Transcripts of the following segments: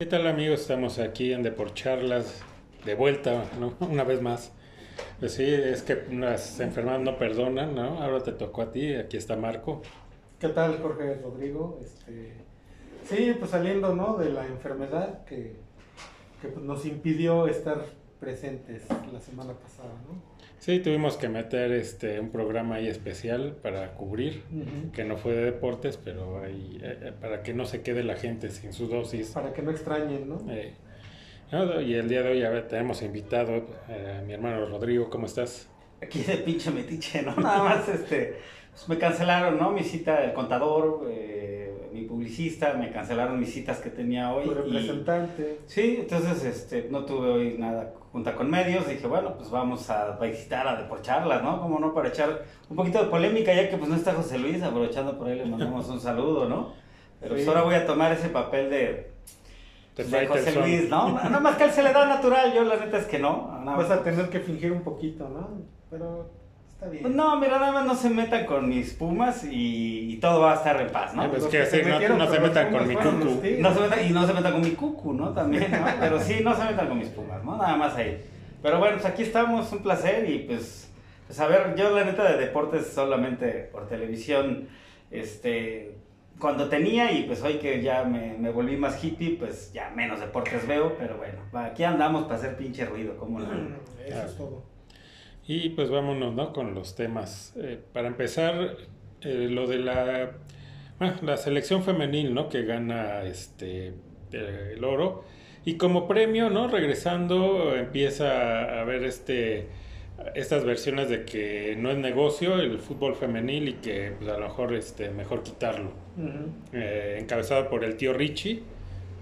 ¿Qué tal amigos? Estamos aquí en Deporcharlas de vuelta, ¿no? Una vez más. Pues sí, es que las enfermedades no perdonan, ¿no? Ahora te tocó a ti, aquí está Marco. ¿Qué tal, Jorge Rodrigo? Este, sí, pues saliendo, ¿no? De la enfermedad que, que nos impidió estar presentes la semana pasada, ¿no? Sí, tuvimos que meter este un programa ahí especial para cubrir, que no fue de deportes, pero ahí, eh, eh, para que no se quede la gente sin su dosis. Para que no extrañen, ¿no? Eh, no, y el día de hoy a ver, tenemos invitado eh, a mi hermano Rodrigo, ¿cómo estás? Aquí de pinche metiche, ¿no? Nada más, este, pues me cancelaron, ¿no? Mi cita del contador, eh, mi publicista, me cancelaron mis citas que tenía hoy. Tu y- representante. Sí, entonces, este, no tuve hoy nada junta con medios. Dije, bueno, pues vamos a visitar a Deporcharlas, ¿no? Como no, para echar un poquito de polémica, ya que pues no está José Luis, aprovechando por ahí le mandamos un saludo, ¿no? Pero pues ahora voy a tomar ese papel de, De de José. Luis, ¿no? Nada más que a él se le da natural, yo la neta es que no. Nada Vas a tener que fingir un poquito, ¿no? Pero está bien. Pues no, mira, nada más no se metan con mis pumas y, y todo va a estar en paz, ¿no? Pues que que se no, metieron no con se metan con mi cucu. No se metan, y no se metan con mi cucu, ¿no? También, ¿no? Pero sí, no se metan con mis pumas, ¿no? Nada más ahí. Pero bueno, pues aquí estamos, un placer y pues, pues a ver, yo la neta de deportes solamente por televisión, este, cuando tenía y pues hoy que ya me, me volví más hippie, pues ya menos deportes veo, pero bueno, aquí andamos para hacer pinche ruido, como la... Eso es todo. Y pues vámonos, ¿no? Con los temas. Eh, para empezar, eh, lo de la, ah, la selección femenil, ¿no? Que gana este el oro. Y como premio, ¿no? Regresando, empieza a haber este estas versiones de que no es negocio el fútbol femenil y que pues, a lo mejor este, mejor quitarlo. Ujú. Eh, encabezado por el tío Richie,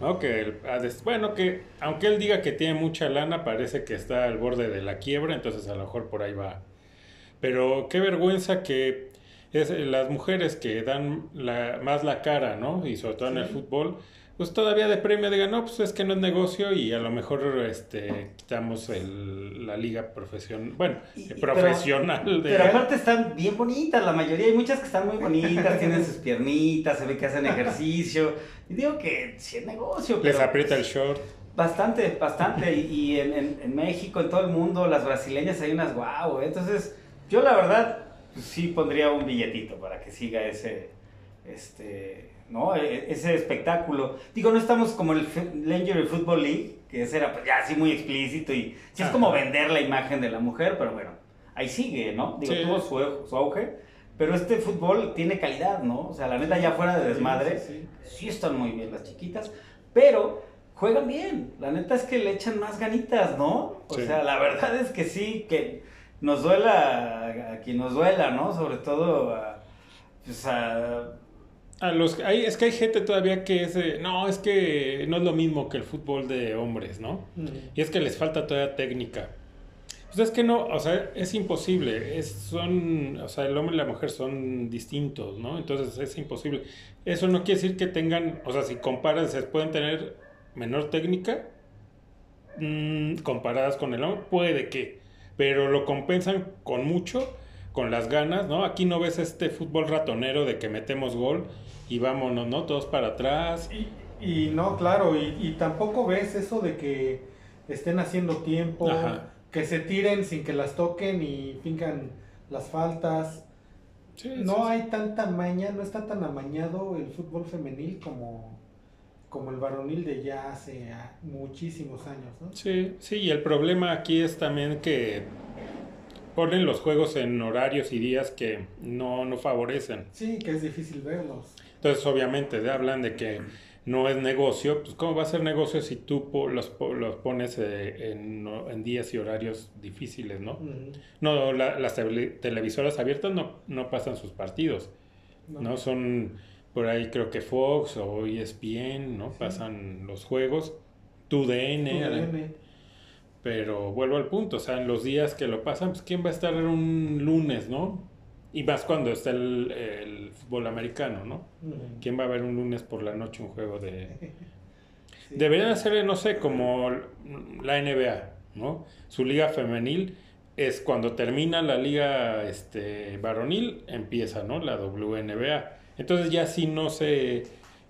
¿no? Que des- bueno, que aunque él diga que tiene mucha lana, parece que está al borde de la quiebra, entonces a lo mejor por ahí va. Pero qué vergüenza que es, las mujeres que dan la, más la cara, ¿no? Y sobre todo en el fútbol, pues todavía de premio digan, no, pues es que no es negocio y a lo mejor este, quitamos el- la liga profesional, bueno, Y- profesional de... Pero aparte están bien bonitas, la mayoría, hay muchas que están muy bonitas, tienen sus piernitas, se ve que hacen ejercicio. Y digo que sí es negocio, les pero aprieta el short. bastante, bastante. Y, y en, en- en México, en todo el mundo, las brasileñas hay unas guau. ¿eh? Entonces, yo la verdad, pues, sí pondría un billetito para que siga ese, este, ¿no? E- ese espectáculo. Digo, no estamos como el Lingerie Football League, que ese era pues, ya así muy explícito y sí es como vender la imagen de la mujer, pero bueno, ahí sigue, ¿no? Digo, Sí. tuvo su, su auge, pero este fútbol tiene calidad, ¿no? O sea, la neta ya fuera de desmadre, Sí, sí, sí están muy bien las chiquitas, pero juegan bien. La neta es que le echan más ganitas, ¿no? O sea, la verdad es que sí, que nos duela a quien nos duela, ¿no? Sobre todo a, pues a A los, hay, es que hay gente todavía que es, no, es que no es lo mismo que el fútbol de hombres, ¿no? Ujú. Y es que les falta todavía técnica. Pues es que no, o sea, es imposible. Es, son, o sea, el hombre y la mujer son distintos, ¿no? Entonces es imposible. Eso no quiere decir que tengan, o sea, si comparas, se pueden tener menor técnica mm, comparadas con el hombre, puede que, pero lo compensan con mucho, con las ganas, ¿no? Aquí no ves este fútbol ratonero de que metemos gol y vámonos, ¿no? Todos para atrás. Y, y no, claro, y, y tampoco ves eso de que estén haciendo tiempo, Ajá. que se tiren sin que las toquen y fincan las faltas. Sí, No sí, hay tanta maña, no está tan amañado el fútbol femenil como, como el varonil de ya hace ah, muchísimos años, ¿no? Sí, sí, y el problema aquí es también que ponen los juegos en horarios y días que no, no favorecen. Sí, que es difícil verlos. Entonces, obviamente, de- hablan de que no es negocio. Pues, ¿cómo va a ser negocio si tú po- los, po- los pones eh, en, en días y horarios difíciles, no? No, la- las tele- televisoras abiertas no, no pasan sus partidos, ¿no? Son por ahí creo que Fox o ESPN, ¿no? Sí. Pasan los juegos. TUDN. Pero vuelvo al punto, o sea, en los días que lo pasan, pues ¿quién va a estar un lunes, no? Y más cuando está el, el fútbol americano, ¿no? Ujú. ¿Quién va a ver un lunes por la noche un juego de... Sí. Deberían hacer, no sé, como la NBA, ¿no? Su liga femenil es cuando termina la liga este, varonil, empieza, ¿no? La WNBA. Entonces ya sí no se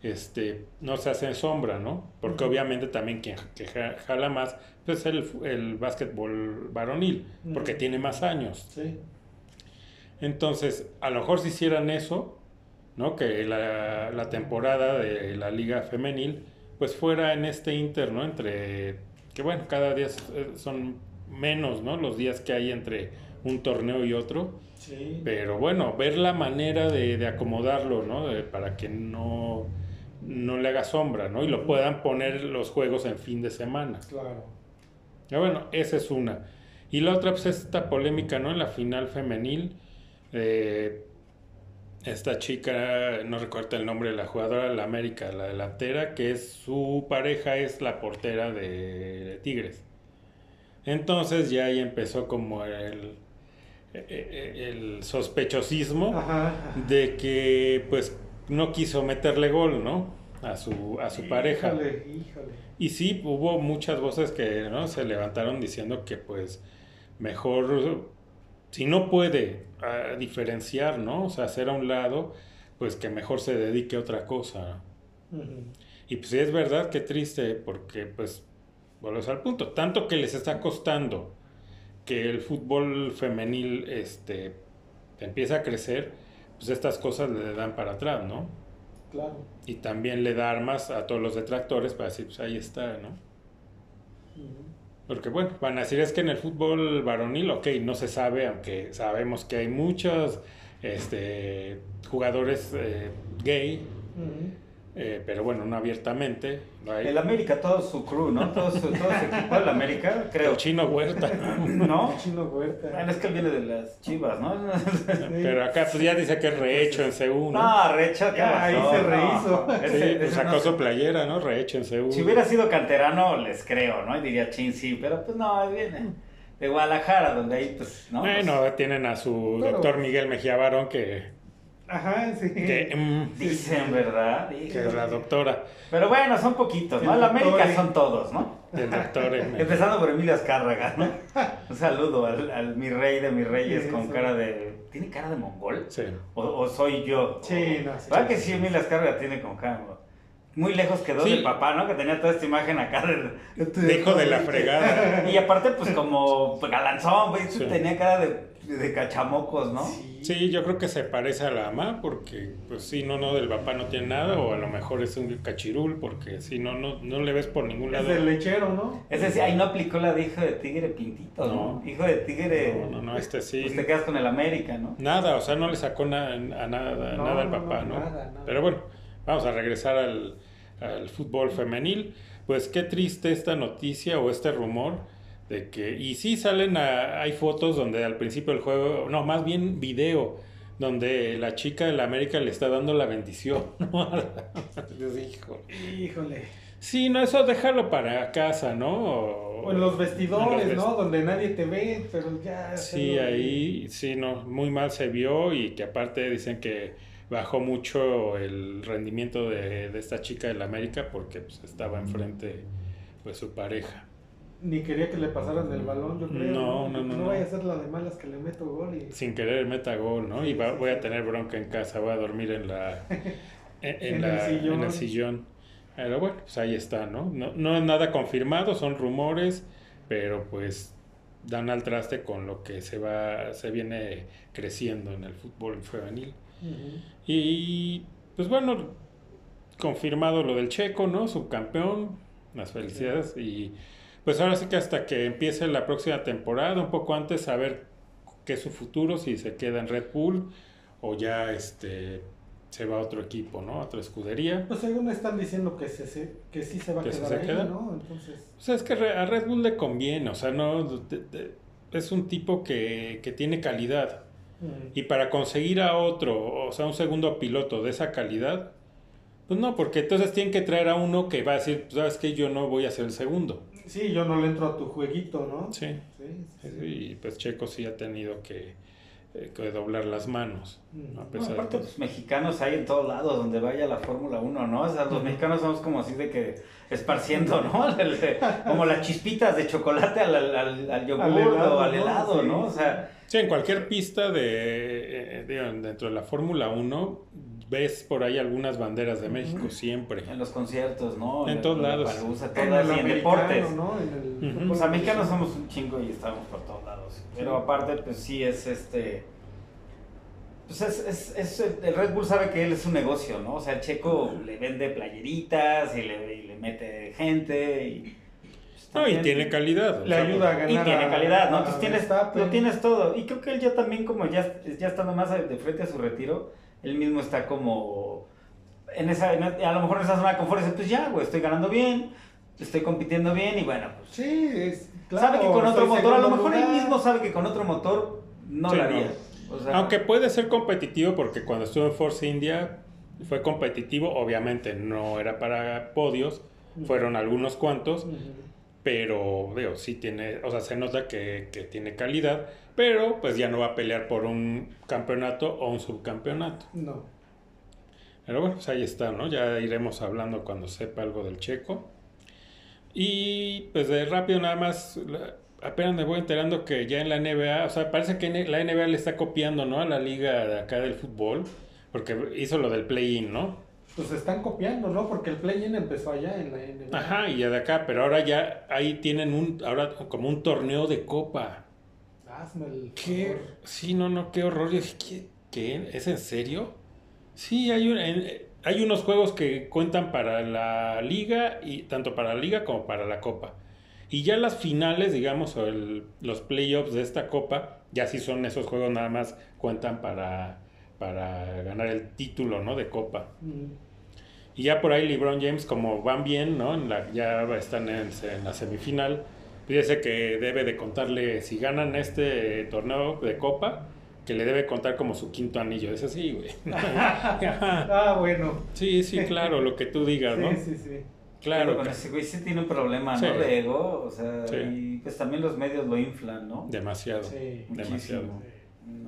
este, no se hace sombra, ¿no? Porque obviamente también quien que jala más pues, es el, el básquetbol varonil, porque tiene más años. Sí. Entonces, a lo mejor si hicieran eso, ¿no? Que la, la temporada de la liga femenil, pues fuera en este inter, ¿no? Entre, que bueno, cada día son menos, ¿no? Los días que hay entre un torneo y otro. Sí. Pero bueno, ver la manera de, de acomodarlo, ¿no? para que no, no le haga sombra, ¿no? Y lo puedan poner los juegos en fin de semana. Claro. Ya bueno, esa es una. Y la otra, pues esta polémica, ¿no? En la final femenil, eh, esta chica, no recuerdo el nombre de la jugadora la América, la delantera, que es su pareja es la portera de Tigres. Entonces ya ahí empezó como el, e, e, el sospechosismo Ajá. de que pues no quiso meterle gol, ¿no? A su, a su pareja. Híjole. Y sí, hubo muchas voces que ¿no? se levantaron diciendo que pues mejor, si no puede a diferenciar, ¿no? O sea, hacer a un lado, pues que mejor se dedique a otra cosa. Y pues sí es verdad, qué triste, porque pues, volvemos al punto, tanto que les está costando que el fútbol femenil este, empieza a crecer, pues estas cosas le dan para atrás, ¿no? Claro. Y también le da armas a todos los detractores para decir, pues ahí está, ¿no? Ujú. Porque bueno, van a decir es que en el fútbol varonil, ok, no se sabe, aunque sabemos que hay muchos este, jugadores eh, gay. Eh, pero bueno, no abiertamente. No hay- El América, todo su crew, ¿no? Todo su, todo su equipo del América, creo. el chino Huerta. ¿No? Chino Huerta. Bueno, es que él viene de las chivas, ¿no? pero acá pues ya dice que es rehecho en CU, ¿no? No, ¿qué Ya, ahí se No, rehizo. ese- Sí, ese pues no sacó su playera, ¿no? Rehecho en CU. Si hubiera sido canterano, les creo, ¿no? Y diría, chin, sí, pero pues no, viene de Guadalajara, donde ahí, pues, ¿no? Bueno, tienen a su Pero- doctor Miguel Mejía Barón que, Ajá, sí. que, mm, Pues, dicen, ¿verdad? que es la doctora Pero bueno, son poquitos, ¿no? El El América eh. son todos, ¿no? del doctor. Empezando por Emilio Azcárraga, ¿no? Un saludo al, al mi rey de mis reyes Sí, con sí. cara de... ¿Tiene cara de mongol? Sí. ¿O, o soy yo? Sí, no, sí. ¿Verdad que sí, Emilio Azcárraga tiene con cara? Muy lejos quedó Sí. del papá, ¿no? Que tenía toda esta imagen acá de... De hijo de la fregada. Y aparte, pues como galanzón, güey, Sí. tenía cara de, de cachamocos, ¿no? Sí. Sí, yo creo que se parece a la mamá porque, pues sí, no, no, del papá no tiene nada, o a lo mejor es un cachirul porque sí, no, no, no le ves por ningún Es lado. del lechero, ¿no? Es decir, ahí no aplicó la de hijo de tigre pintito, ¿no? No. Hijo de tigre. No, no, no, este sí. Pues te quedas con el América, ¿no? Nada, o sea, no le sacó na- a nada, No, nada al papá, no, ¿no? nada, nada. Pero bueno, vamos a regresar al, al fútbol femenil. Pues qué triste esta noticia o este rumor de que, y sí salen, a- hay fotos donde al principio del juego, no, más bien video, donde la chica de la América le está dando la bendición, ¿no? Yo dije, "Híjole". Híjole. Sí, no, eso déjalo para casa, ¿no? O, O en los vestidores, en los ¿no? Donde nadie te ve, pero ya. Sí, ahí sí, no, muy mal se vio y que aparte dicen que bajó mucho el rendimiento de, de esta chica del América porque pues, estaba enfrente pues su pareja. Ni quería que le pasaran el balón, yo creo. No, no, no, No no. vaya a ser la de malas que le meto gol y. Sin querer meta gol, ¿no? Y va- voy a tener bronca en casa, voy a dormir en la en, en En la- el sillón. en el sillón. Pero bueno, pues ahí está, ¿no? ¿no? No es nada confirmado, son rumores, pero pues dan al traste con lo que se va se viene creciendo en el fútbol femenil. Ujú. Y pues bueno, confirmado lo del Checo, ¿no? Subcampeón, las felicidades. Y pues ahora sí que hasta que empiece la próxima temporada, un poco antes, saber qué es su futuro, si se queda en Red Bull o ya este se va a otro equipo, ¿no? A otra escudería. Pues según están diciendo que, se, se- que sí se va a ¿Que sí quedar se ahí, queda? ¿no? Entonces. O sea, es que a Red Bull le conviene, o sea, no de- de- es un tipo que, que tiene calidad. mm, Y para conseguir a otro, o sea, un segundo piloto de esa calidad, pues no, porque entonces tienen que traer a uno que va a decir, pues, sabes que yo no voy a ser el segundo. Sí, yo no le entro a tu jueguito, ¿no? Sí. Sí, sí, sí. Y pues Checo sí ha tenido que, eh, que doblar las manos. ¿no? A Mm. No, pesar de aparte, todo. pues mexicanos hay en todos lados donde vaya la Fórmula 1, ¿no? O sea, los mexicanos somos como así de que esparciendo, ¿no? Como las chispitas de chocolate al, al, al, al yogur Al helado, o al ¿no? helado, ¿no? Sí. O sea, Sí, en cualquier pista de, eh, dentro de la Fórmula 1, ves por ahí algunas banderas de México siempre. En los conciertos, ¿no? En todos lados. Palusa, En todas, el y en deportes. ¿no? En el Ujú. fútbol Los americanos americano. somos un chingo y estamos por todos lados. Pero Sí. aparte, pues sí es este. Pues es, es, es- el Red Bull sabe que él es un negocio, ¿no? O sea, el checo le vende playeritas y le, y le mete gente y. pues, No, y tiene calidad. o Le sea, ayuda a ganar. Y tiene calidad, ¿no? Entonces tienes, lo tienes todo. Y creo que él ya también, como ya, ya estando más de frente a su retiro, él mismo está como. En esa, en- a lo mejor en esa zona de confort dice, pues ya, güey, estoy ganando bien, estoy compitiendo bien y bueno, pues Sí, es. Claro, sabe que con otro motor, a lo mejor él lugar. mismo sabe que con otro motor no Sí, lo no. haría. O sea, Aunque puede ser competitivo porque cuando estuvo en Force India fue competitivo, obviamente no era para podios, fueron algunos cuantos, Ujú. pero digo, sí tiene, o sea, se nota que, que tiene calidad, pero pues ya no va a pelear por un campeonato o un subcampeonato. No. Pero bueno, pues ahí está, ¿no? Ya iremos hablando cuando sepa algo del checo. Y pues de rápido nada más, apenas me voy enterando que ya en la NBA, o sea, parece que la NBA le está copiando, ¿no? A la liga de acá del fútbol, porque hizo lo del play-in, ¿no? Pues están copiando, ¿no? Porque el play-in empezó allá en la NBA. Ajá, y ya de acá, pero ahora ya ahí tienen un, ahora como un torneo de copa. Hazme el ¿Qué? favor. Sí, no, no, qué horror. Yo dije, ¿qué? ¿Qué? ¿Es en serio? Sí, hay, un- hay unos juegos que cuentan para la liga, y tanto para la liga como para la copa. Y ya las finales, digamos, o el- los playoffs de esta copa, ya sí son esos juegos nada más cuentan para, para ganar el título, ¿no? De copa. Mm. Y ya por ahí LeBron James, como van bien, ¿no? En la, ya están en, en la semifinal. Dice que debe de contarle, si ganan este torneo de copa, que le debe contar como su quinto anillo. Es así, güey. Ah, bueno. sí, sí, claro, lo que tú digas, ¿no? Sí, sí, sí. Claro. con que- ese güey sí tiene un problema, ¿no? De ego, o sea, Sí. y pues también los medios lo inflan, ¿no? Demasiado. Sí. Demasiado.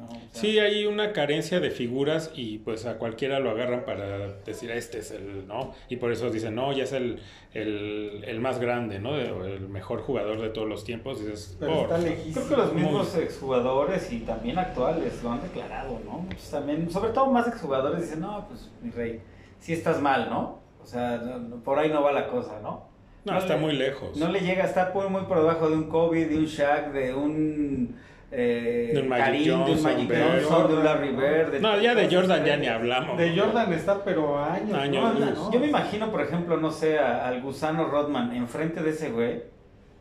Muchísimo. No, o sea, Sí, hay una carencia de figuras y pues a cualquiera lo agarran para decir, este es el, ¿no? Y por eso dicen, no, ya es el, el, el más grande, ¿no? El mejor jugador de todos los tiempos. Y dices, Pero por está. Creo que los Muy- mismos exjugadores y también actuales lo han declarado, ¿no? Muchos también, sobre todo más exjugadores dicen, no, pues mi rey, sí estás mal, ¿no? O sea, no- por ahí no va la cosa, ¿no? No, está le- muy lejos. No le llega a estar muy, muy por debajo de un Kobe, de un Shaq, de un eh, De un Magic Karim, de un Johnson, Magic Bird. Johnson, de un Larry Bird. de No, ya de Jordan ya ni hablamos. De. Jordan está, pero años. Años ¿no? luz. ¿no? Yo me imagino, por ejemplo, no sé, a- al gusano Rodman enfrente de ese güey.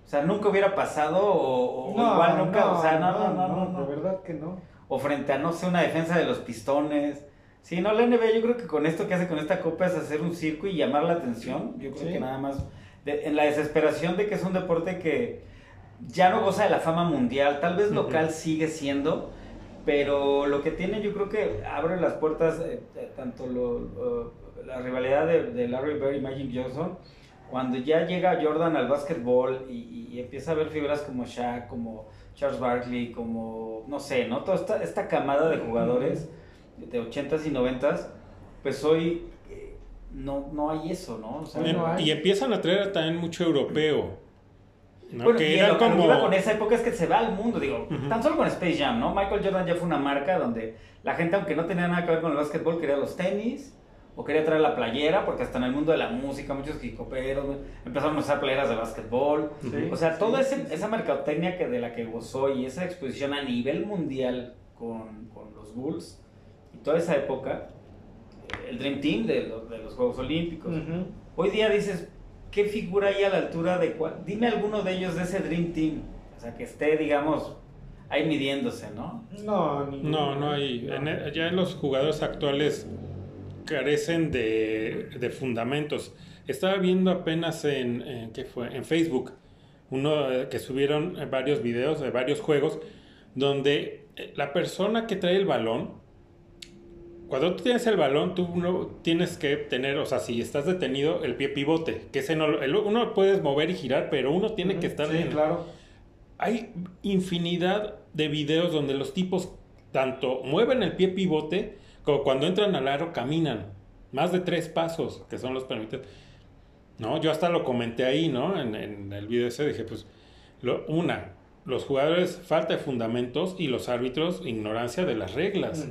O sea, nunca hubiera pasado o, o No, igual nunca, o sea, no, no, no, no, no. De verdad que no. O frente a, no sé, una defensa de los pistones. Sí, no, la NBA yo creo que con esto que hace con esta copa es hacer un circo y llamar la atención. Yo creo Sí. que nada más, de- en la desesperación de que es un deporte que ya no goza de la fama mundial, tal vez local sigue siendo, pero lo que tiene yo creo que abre las puertas, eh, eh, tanto lo, la rivalidad de, de Larry Bird y Magic Johnson, cuando ya llega Jordan al básquetbol y, y empieza a ver figuras como Shaq, como Charles Barkley, como, no sé, ¿no? Toda esta, esta camada de jugadores de 80s y 90s, pues hoy eh, no, no hay eso, ¿no? O sea, Bueno, Em- hay. y empiezan a traer también mucho europeo. ¿No? Bueno, que y lo que como. iba con esa época es que se va al mundo, digo, Ujú. tan solo con Space Jam, ¿no? Michael Jordan ya fue una marca donde la gente, aunque no tenía nada que ver con el básquetbol, quería los tenis o quería traer la playera, porque hasta en el mundo de la música muchos hicoperos ¿no? empezaron a usar playeras de básquetbol. Ujú. O sea, Sí, toda sí, ese- sí. esa mercadotecnia que de la que gozó y esa exposición a nivel mundial con, con los Bulls y toda esa época, el Dream Team de los, de los Juegos Olímpicos. Ujú. Hoy día dices, ¿qué figura hay a la altura de cuál? Dime alguno de ellos de ese Dream Team. O sea, que esté, digamos, ahí midiéndose, ¿no? No, ni- No, no hay. en e- ya los jugadores actuales carecen de, de fundamentos. Estaba viendo apenas en, en- ¿qué fue? en Facebook uno eh, que subieron eh, varios videos de varios juegos donde eh, la persona que trae el balón, cuando tú tienes el balón, tú no tienes que tener, o sea, si estás detenido, el pie pivote, que ese no, el- uno puedes mover y girar, pero uno tiene que estar Sí, en, claro. hay infinidad de videos donde los tipos tanto mueven el pie pivote como cuando entran al aro caminan. Más de tres pasos, que son los permitidos. No, yo hasta lo comenté ahí, ¿no? En, en el video ese dije, pues, lo- una, los jugadores falta de fundamentos y los árbitros ignorancia de las reglas.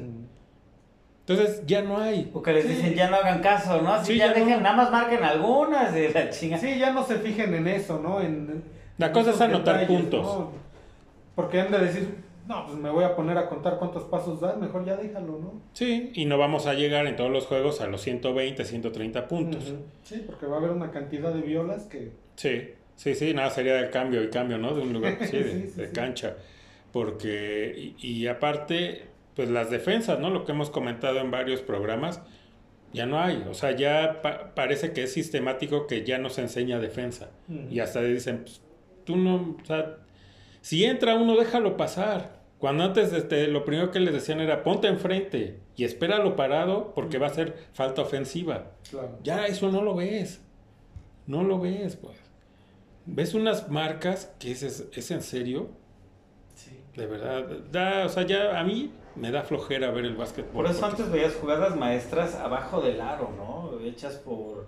Entonces ya no hay. O que les Sí. dicen ya no hagan caso, ¿no? Así Sí, ya ya dejen, no. nada más marquen algunas de la chinga. Sí, ya no se fijen en eso, ¿no? En, La en cosa es anotar puntos. ¿no? Porque han de decir, no, pues me voy a poner a contar cuántos pasos das, mejor ya déjalo, ¿no? Sí, y no vamos a llegar en todos los juegos a los 120, 130 puntos. Ujú. Sí, porque va a haber una cantidad de violas que... Sí, sí, sí, nada, sería del cambio y cambio, ¿no? De un lugar, sí, de, Sí, sí, de sí. cancha. Porque, y, y aparte, pues las defensas, ¿no? Lo que hemos comentado en varios programas, ya no hay. O sea, ya pa- parece que es sistemático que ya no se enseña defensa. Y hasta dicen, pues, tú no, o sea, si entra uno, déjalo pasar. Cuando antes este, lo primero que les decían era ponte enfrente y espéralo parado porque va a ser falta ofensiva. Claro. Ya eso no lo ves. No lo ves, pues. Ves unas marcas que es, es, en serio. De verdad. Da, o sea, ya a mí me da flojera ver el básquetbol. Por eso porque- antes veías jugadas maestras abajo del aro, ¿no? Hechas por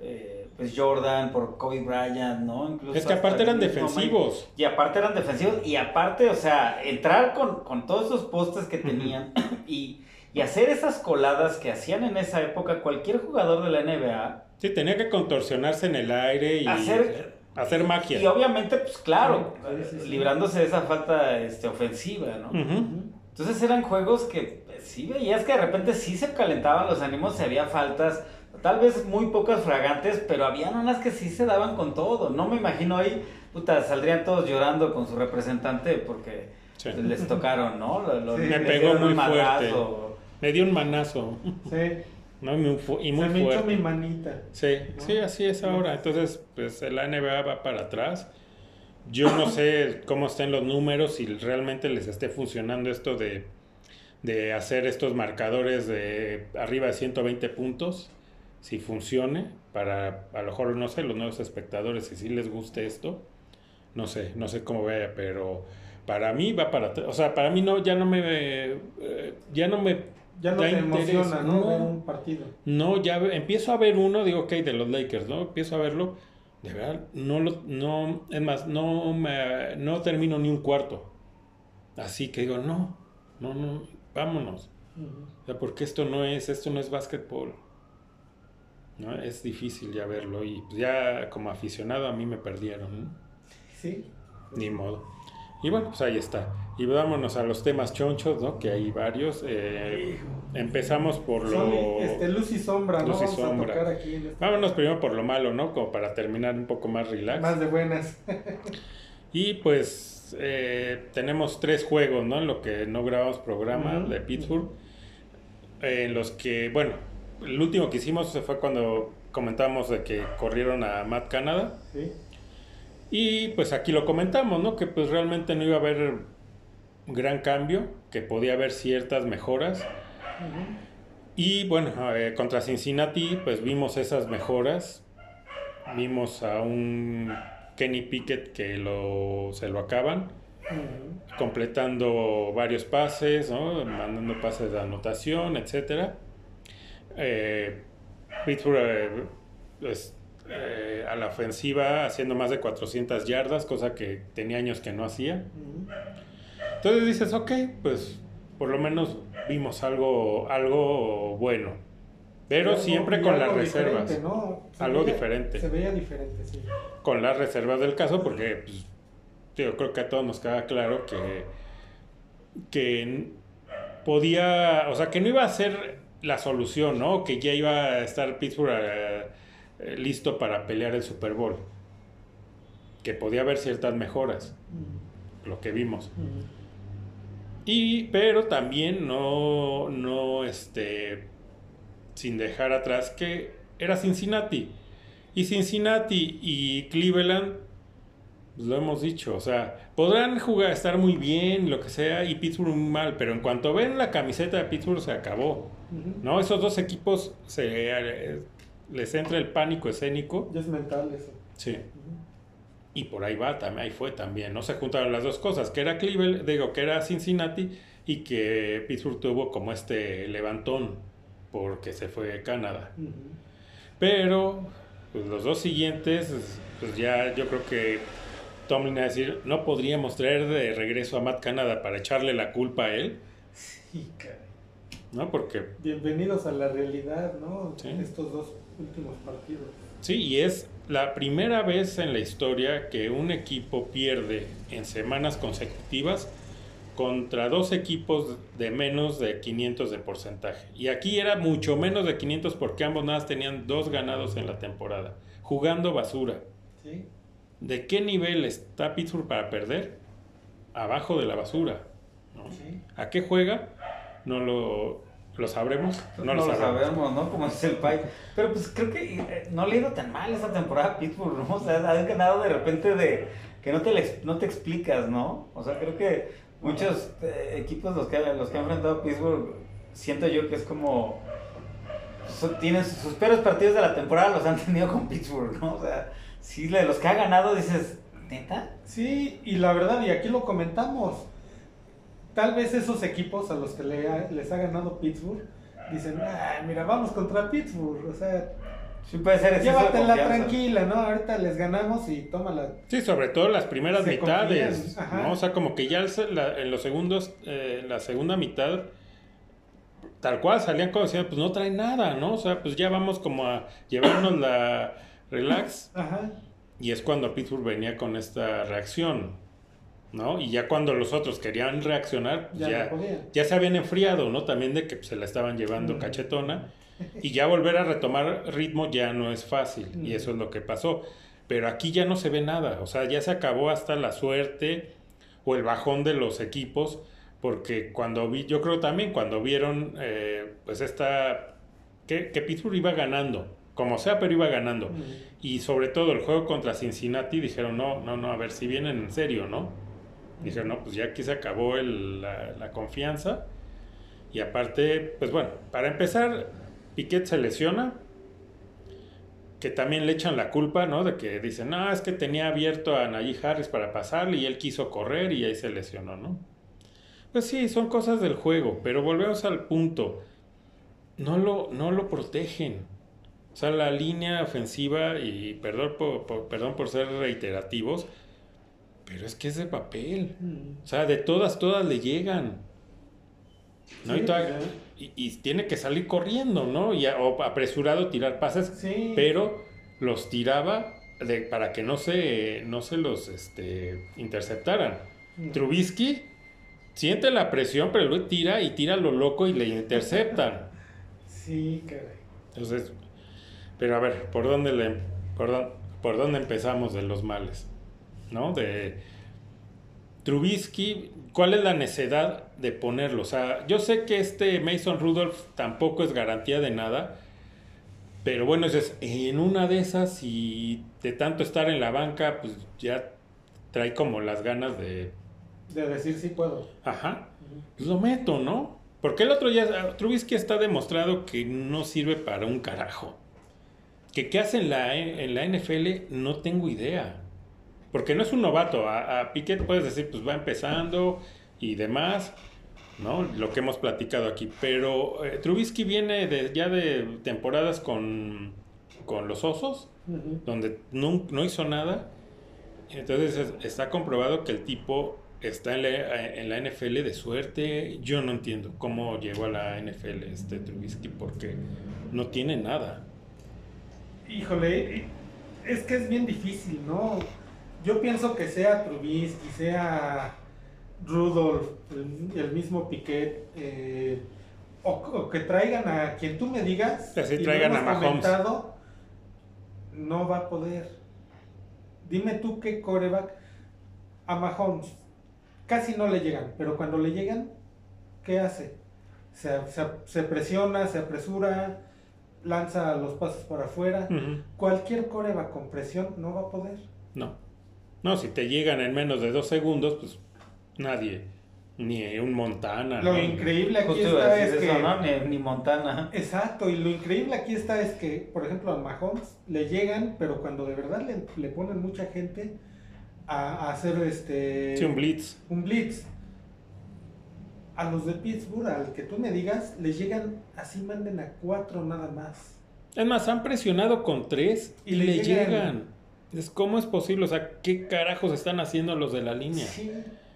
eh, pues Jordan, por Kobe Bryant, ¿no? Incluso Es que aparte eran defensivos. Y aparte eran defensivos. Y aparte, o sea, entrar con, con todos esos postes que tenían y, y hacer esas coladas que hacían en esa época cualquier jugador de la NBA. Sí, tenía que contorsionarse en el aire y Hacer- hacer magia. Y obviamente, pues claro, Sí, sí, sí. librándose de esa falta este, ofensiva, ¿no? Entonces eran juegos que pues, sí veías que de repente sí se calentaban los ánimos, se había faltas, tal vez muy pocas fragantes, pero habían unas que sí se daban con todo. No me imagino ahí, puta, saldrían todos llorando con su representante porque Sí. les tocaron, ¿no? Lo- lo- Sí. les Me pegó muy un madrazo. Me dio un manazo. Sí. ¿No? Y muy, fu- y muy Se me fuerte. mi manita. Sí, ¿no? sí, así es ahora. Entonces, pues la NBA va para atrás. Yo no sé cómo estén los números, si realmente les esté funcionando esto de, de hacer estos marcadores de arriba de 120 puntos, si funcione, para a lo mejor, no sé, los nuevos espectadores, si sí les guste esto, no sé, no sé cómo vaya, pero para mí va para atrás. O sea, para mí no, ya no me, eh, ya no me Ya no te interés. emociona, ¿no? No. Ver un partido. No, ya empiezo a ver uno, digo, ok, de los Lakers, ¿no? Empiezo a verlo, de verdad, no lo, no, es más, no me, no termino ni un cuarto. Así que digo, no, no, no, vámonos. O sea, porque esto no es, esto no es básquetbol. ¿No? Es difícil ya verlo y pues, ya como aficionado a mí me perdieron, ¿no? Sí. Ni modo. Y bueno, pues ahí está. Y vámonos a los temas chonchos, ¿no? Que hay varios. Eh, empezamos por lo... Son, este, luz y sombra, ¿no? Luz y Vamos sombra. a tocar aquí en este- Vámonos primero por lo malo, ¿no? Como para terminar un poco más relax. Más de buenas. Y pues eh, tenemos tres juegos, ¿no? En lo que no grabamos programa de Pittsburgh. eh, en los que, bueno, el último que hicimos fue cuando comentamos de que corrieron a Matt Canada. Sí. Y pues aquí lo comentamos, ¿no? Que pues realmente no iba a haber gran cambio, que podía haber ciertas mejoras. Y bueno, eh, contra Cincinnati pues vimos esas mejoras. Vimos a un Kenny Pickett que lo, se lo acaban, Ujú. completando varios pases, ¿no? mandando pases de anotación, etc. Pittsburgh eh, pues, eh, a la ofensiva haciendo más de 400 yardas, cosa que tenía años que no hacía. Entonces dices, ok, pues por lo menos vimos algo, algo bueno. Pero Algo- siempre con las reservas. Algo veía- diferente. Se veía diferente, sí. Con las reservas del caso, porque pues, yo creo que a todos nos queda claro que, que podía, o sea, que no iba a ser la solución, ¿no? Que ya iba a estar Pittsburgh eh, eh, listo para pelear el Super Bowl. Que podía haber ciertas mejoras, Ujú. lo que vimos. Ujú. Y, pero también no, no, este, sin dejar atrás que era Cincinnati. Y Cincinnati y Cleveland, pues lo hemos dicho, o sea, podrán jugar, estar muy bien, lo que sea, y Pittsburgh muy mal, pero en cuanto ven la camiseta de Pittsburgh se acabó. ¿No? Esos dos equipos se, eh, les entra el pánico escénico. Ya es mental eso. Sí. Y por ahí va, también, ahí fue también, ¿no? Se juntaron las dos cosas, que era Cleveland, digo, que era Cincinnati y que Pittsburgh tuvo como este levantón porque se fue a Canadá. Pero, pues los dos siguientes, pues ya yo creo que Tomlin va a decir, no podríamos traer de regreso a Matt Canada para echarle la culpa a él. Sí, caray. ¿no? Porque Bienvenidos a la realidad, ¿no? Sí. Estos dos últimos partidos. Sí, y es la primera vez en la historia que un equipo pierde en semanas consecutivas contra dos equipos de menos de 500 de porcentaje. Y aquí era mucho menos de 500 porque ambos nada más tenían dos ganados en la temporada, jugando basura. ¿Sí? ¿De qué nivel está Pittsburgh para perder? Abajo de la basura. ¿no? Sí. ¿A qué juega? No lo, lo sabremos. No, lo sabemos, ¿no? Como dice el Pai. Pero pues creo que eh, no le ha ido tan mal esta temporada a Pittsburgh, ¿no? O sea, han ganado de repente de que no te, no te explicas, ¿no? O sea, creo que muchos eh, equipos los que, los que han enfrentado a Pittsburgh, siento yo que es como... so- tienen sus, sus peores partidos de la temporada los han tenido con Pittsburgh, ¿no? O sea, sí, de los que ha ganado dices, ¿neta? Sí, y la verdad, y aquí lo comentamos, tal vez esos equipos a los que le ha- les ha ganado Pittsburgh dicen, ah, mira, vamos contra Pittsburgh, o sea, Sí puede ser llévatela tranquila, ¿no? Ahorita les ganamos y tómala. Sí, sobre todo las primeras Se mitades. ¿no? O sea, como que ya la- en los segundos, eh, la segunda mitad, tal cual salían como diciendo, pues no trae nada, ¿no? O sea, pues ya vamos como a llevarnos la relax. Ajá. Y es cuando Pittsburgh venía con esta reacción, ¿no? Y ya cuando los otros querían reaccionar, pues Ya ya, se habían enfriado, ¿no? También de que pues, se la estaban llevando Mm. cachetona. Y ya volver a retomar ritmo ya no es fácil. Y Mm. eso es lo que pasó. Pero aquí ya no se ve nada. O sea, ya se acabó hasta la suerte o el bajón de los equipos. Porque cuando vi, yo creo también cuando vieron, eh, pues esta, que, que Pittsburgh iba ganando. Como sea, pero iba ganando. Mm. Y sobre todo el juego contra Cincinnati dijeron, no, no, no, a ver si vienen en serio, ¿no? Dijeron, no, pues ya aquí se acabó el- la, la confianza. Y aparte, pues bueno, para empezar, Piquet se lesiona, que también le echan la culpa, ¿no? De que dicen, no, es que tenía abierto a Najee Harris para pasarle y él quiso correr y ahí se lesionó, ¿no? Pues sí, son cosas del juego, pero volvemos al punto. No lo, no lo protegen. O sea, la línea ofensiva, y perdón por, por- perdón por ser reiterativos, pero es que es de papel. Mm. O sea, de todas, todas le llegan. ¿no? Sí, y, toda- y- y tiene que salir corriendo, ¿no? Y, a- o apresurado tirar pases, Sí. pero los tiraba de, para que no se, no se los este, interceptaran. Mm. Trubisky siente la presión, pero luego tira y tira lo loco y le interceptan. Sí, caray. Entonces, pero a ver, ¿por dónde le por, por dónde empezamos de los males? ¿No? De Trubisky, ¿cuál es la necesidad de ponerlo? O sea, yo sé que este Mason Rudolph tampoco es garantía de nada, pero bueno, es en una de esas y de tanto estar en la banca, pues ya trae como las ganas de, De decir sí puedo. ajá, pues lo meto, ¿no? Porque el otro ya, Trubisky está demostrado que no sirve para un carajo. Que qué hace en la, en la NFL no tengo idea. Porque no es un novato. A, a Piquet puedes decir, pues va empezando y demás, ¿no? Lo que hemos platicado aquí. Pero eh, Trubisky viene de, ya de temporadas con, con los Osos, donde no, no hizo nada. Entonces es- está comprobado que el tipo está en la, en la NFL de suerte. Yo no entiendo cómo llegó a la NFL este Trubisky porque no tiene nada. Híjole, es que es bien difícil, ¿no? Yo pienso que sea Trubisky, sea Rudolph, el, el mismo Piquet, eh, o, o que traigan a quien tú me digas, Que lo traigan a Mahomes. no va a poder. Dime tú qué coreback a Mahomes casi no le llegan, pero cuando le llegan, ¿qué hace? Se, se- se presiona, se apresura, lanza los pasos para afuera. Cualquier coreback con presión no va a poder. No. No, si te llegan en menos de dos segundos, pues nadie. Ni un Montana. Lo ¿no? increíble aquí Justo está es que... eso, ¿no? Ni, ni Montana. Exacto, y lo increíble aquí está es que, por ejemplo, a Mahomes le llegan, pero cuando de verdad le, le ponen mucha gente a, a hacer este Sí, un blitz. un blitz, a los de Pittsburgh, al que tú me digas, les llegan, así manden a cuatro nada más. Es más, han presionado con tres y, Y le le llegan. llegan. Es, ¿Cómo es posible? O sea, ¿qué carajos están haciendo los de la línea? Sí.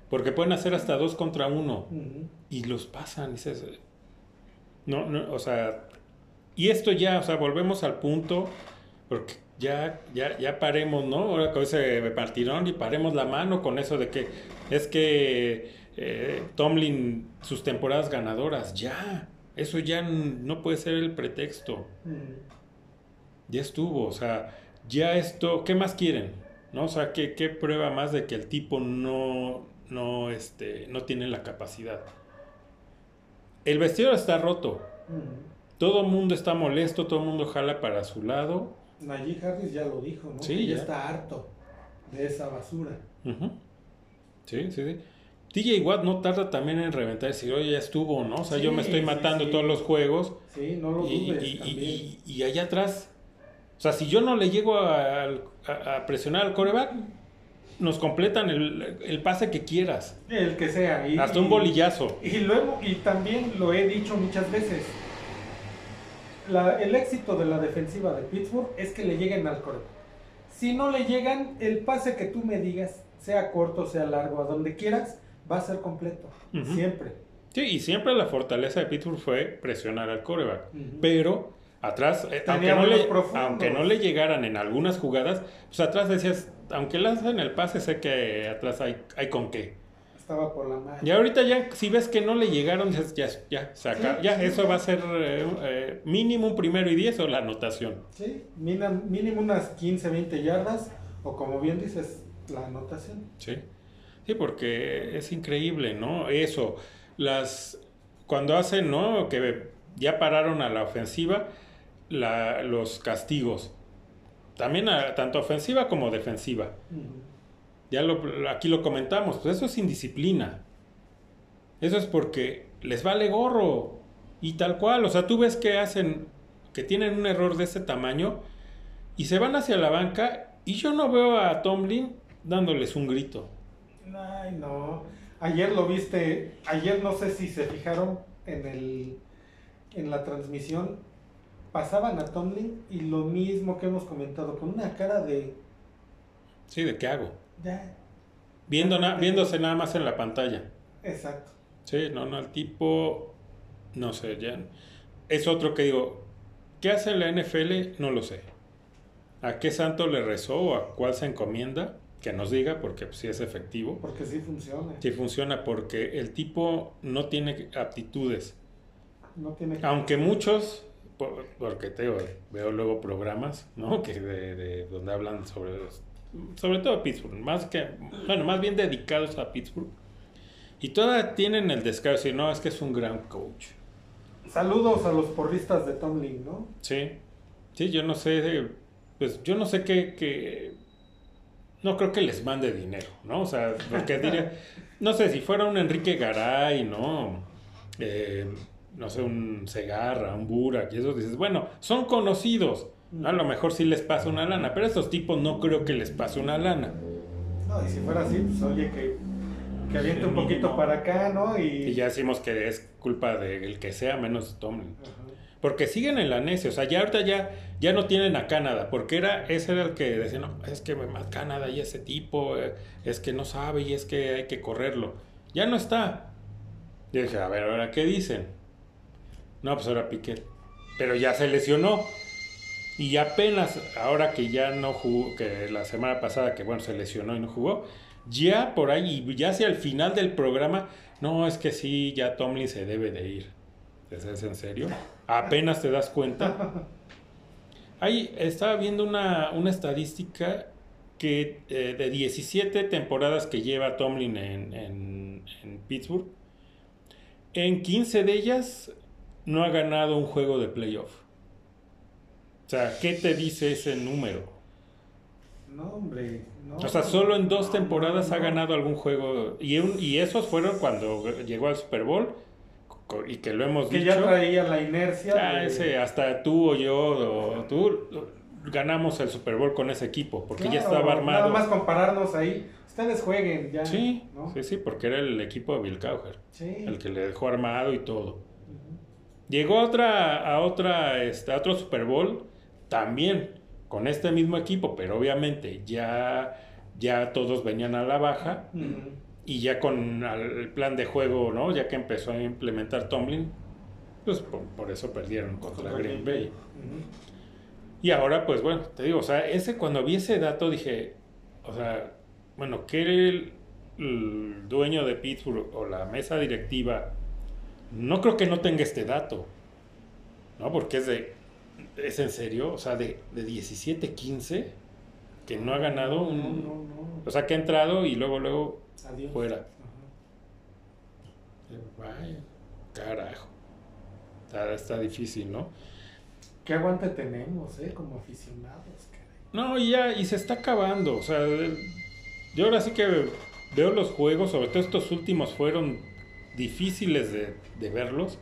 Porque pueden hacer hasta dos contra uno y los pasan. No, no, o sea, y esto ya, o sea, volvemos al punto, porque ya, ya, ya paremos, ¿no? Ahora con ese partirón y paremos la mano con eso de que es que eh, Tomlin, sus temporadas ganadoras, ya, eso ya no puede ser el pretexto. Ya estuvo, o sea, ya esto, ¿qué más quieren? ¿No? O sea, ¿qué, qué prueba más de que el tipo no, no, este, no tiene la capacidad? El vestido está roto. Todo el mundo está molesto, todo el mundo jala para su lado. Najee Harris ya lo dijo, ¿no? Sí, Que ya, ya. está harto de esa basura. Ujú. Sí, sí, sí. TJ Watt no tarda también en reventar y decir, oye, ya estuvo, ¿no? O sea, yo me estoy matando sí. todos los juegos. Sí, no lo Y, dudes y- también. y- y allá atrás, sea, si yo no le llego a, a- a presionar al coreback, nos completan el, el pase que quieras. El que sea. Y, Hasta un y- bolillazo. Y luego, y también lo he dicho muchas veces, la- el éxito de la defensiva de Pittsburgh es que le lleguen al coreback. Si no le llegan, el pase que tú me digas, sea corto, sea largo, a donde quieras, va a ser completo. Ujú. Siempre. Sí, y siempre la fortaleza de Pittsburgh fue presionar al coreback. Ujú. Pero atrás, eh, aunque no, le, aunque no le llegaran en algunas jugadas, pues atrás decías, aunque lancen el pase, sé que atrás hay, hay con qué. Estaba por la mano. Y ahorita ya, si ves que no le llegaron, ya, ya, saca, Sí, ya, sí, eso va a ser eh, eh, mínimo un primero y diez o la anotación. Sí, mínimo unas 15, 20 yardas, o como bien dices, la anotación. Sí, sí, porque es increíble, ¿no? Eso, las, cuando hacen, ¿no? Que ya pararon a la ofensiva, la- los castigos, también a, tanto ofensiva como defensiva. Ya lo, aquí lo comentamos, pues eso es indisciplina. Eso es porque les vale gorro. Y tal cual, o sea, tú ves que hacen, que tienen un error de ese tamaño y se van hacia la banca y yo no veo a Tomlin dándoles un grito. Ay, no. Ayer lo viste, ayer no sé si se fijaron en el en la transmisión, pasaban a Tomlin y lo mismo que hemos comentado, con una cara de Sí, ¿de qué hago? ya, Viendo na- viéndose nada más en la pantalla. exacto. Sí, no, no, el tipo, no sé, ya. Es otro que digo, ¿qué hace en la NFL? No lo sé. ¿A qué santo le rezó o a cuál se encomienda? Que nos diga, porque pues, sí es efectivo. Porque sí funciona. Sí funciona, porque el tipo no tiene aptitudes. No tiene Aunque muchos, por- porque te digo, veo luego programas, ¿no? Que de, de- donde hablan sobre, los- sobre todo Pittsburgh, más que, bueno, más bien dedicados a Pittsburgh. Y todas tienen el descaro de no, es que es un gran coach. Saludos a los porristas de Tomlin, ¿no? Sí, sí, yo no sé, pues yo no sé qué, qué- no creo que les mande dinero, ¿no? O sea, porque diría, no sé, si fuera un Enrique Garay, ¿no? Eh, no sé, un Segarra, un Burak, y eso dices, bueno, son conocidos, a lo mejor sí les pasa una lana, pero a estos tipos no creo que les pase una lana. No, y si fuera así, pues oye, que, que aviente un poquito para acá, ¿no? Y, Y ya decimos que es culpa del que sea, menos Tomlin. Ajá. Porque siguen en la necia, o sea, ya ahorita ya, ya no tienen a Canadá, porque era, ese era el que decía, no, es que más Canadá y ese tipo, eh, es que no sabe y es que hay que correrlo. Ya no está. Yo dije, a ver, ahora qué dicen. No, pues ahora Piquet. Pero ya se lesionó. Y apenas, ahora que ya no jugó, que la semana pasada, que bueno, se lesionó y no jugó, ya por ahí, ya hacia el final del programa, no, es que sí, ya Tomlin se debe de ir. ¿Es es en serio? Apenas te das cuenta. Ahí estaba viendo una, una estadística que eh, de 17 temporadas que lleva Tomlin en, en- en Pittsburgh, en 15 de ellas no ha ganado un juego de playoff. O sea, ¿qué te dice ese número? No, hombre. No, O sea, solo en dos temporadas no, ha ganado algún juego. Y, un- y esos fueron cuando llegó al Super Bowl. Y que lo hemos Que dicho. ya traía la inercia. Ah, de- ese, hasta tú o yo o tú ganamos el Super Bowl con ese equipo, porque ya estaba armado. Nada más compararnos ahí. Ustedes jueguen ya. Sí, ¿no? sí, sí, porque era el equipo de Bill Cowher, Sí. el que le dejó armado y todo. Llegó a otra, a otra, este, a otro Super Bowl también con este mismo equipo, pero obviamente ya, ya todos venían a la baja y ya con el plan de juego, ¿no? Ya que empezó a implementar Tomlin, Pues por, por eso perdieron contra Contra Green Bay. Y ahora, pues bueno, te digo, o sea, ese cuando vi ese dato dije, o sea, bueno, que el, el dueño de Pittsburgh o la mesa directiva, no creo que no tenga este dato, ¿no? Porque es de, es en serio, o sea, de, de 17-15, que no ha ganado No, un... no, no. O sea, que ha entrado y luego, luego, Adiós. fuera. Ajá. vaya, carajo. Está, está difícil, ¿no? ¿Qué aguante tenemos, eh? Como aficionados, caray. No, y ya, y se está acabando. O sea, yo ahora sí que veo los juegos, sobre todo estos últimos fueron difíciles de, de verlos,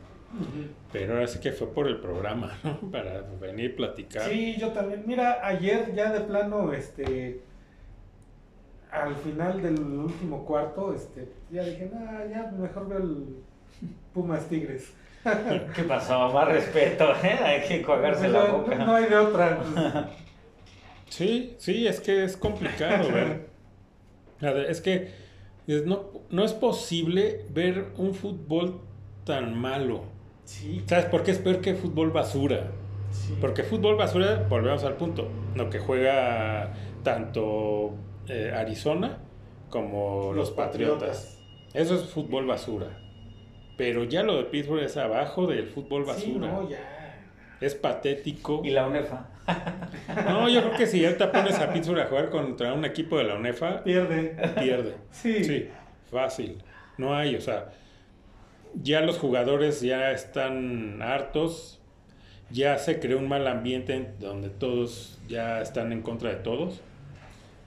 pero ahora sí que fue por el programa, ¿no? Para venir platicar. Sí, yo también. Mira, ayer ya de plano, este, al final del último cuarto, este, ya dije, nah, ya mejor veo el Pumas Tigres. ¿Qué pasó? Más respeto, ¿eh? Hay que enjuagarse la No, boca. no hay de otra. Sí, sí, es que es complicado ver. Es que no, no es posible ver un fútbol tan malo. Sí, ¿Sabes por qué es peor que fútbol basura? sí. Porque fútbol basura, volvemos al punto, lo que juega tanto eh, Arizona como los, Patriotas. Eso es fútbol basura. Pero ya lo de Pittsburgh es abajo del fútbol basura. Sí, no, ya. Es patético. Y la UNEFA. No, yo creo que si ahorita pones a Pittsburgh a jugar contra un equipo de la UNEFA, Pierde. pierde. Sí. Sí, fácil. No hay, o sea, ya los jugadores ya están hartos, ya se creó un mal ambiente en donde todos ya están en contra de todos.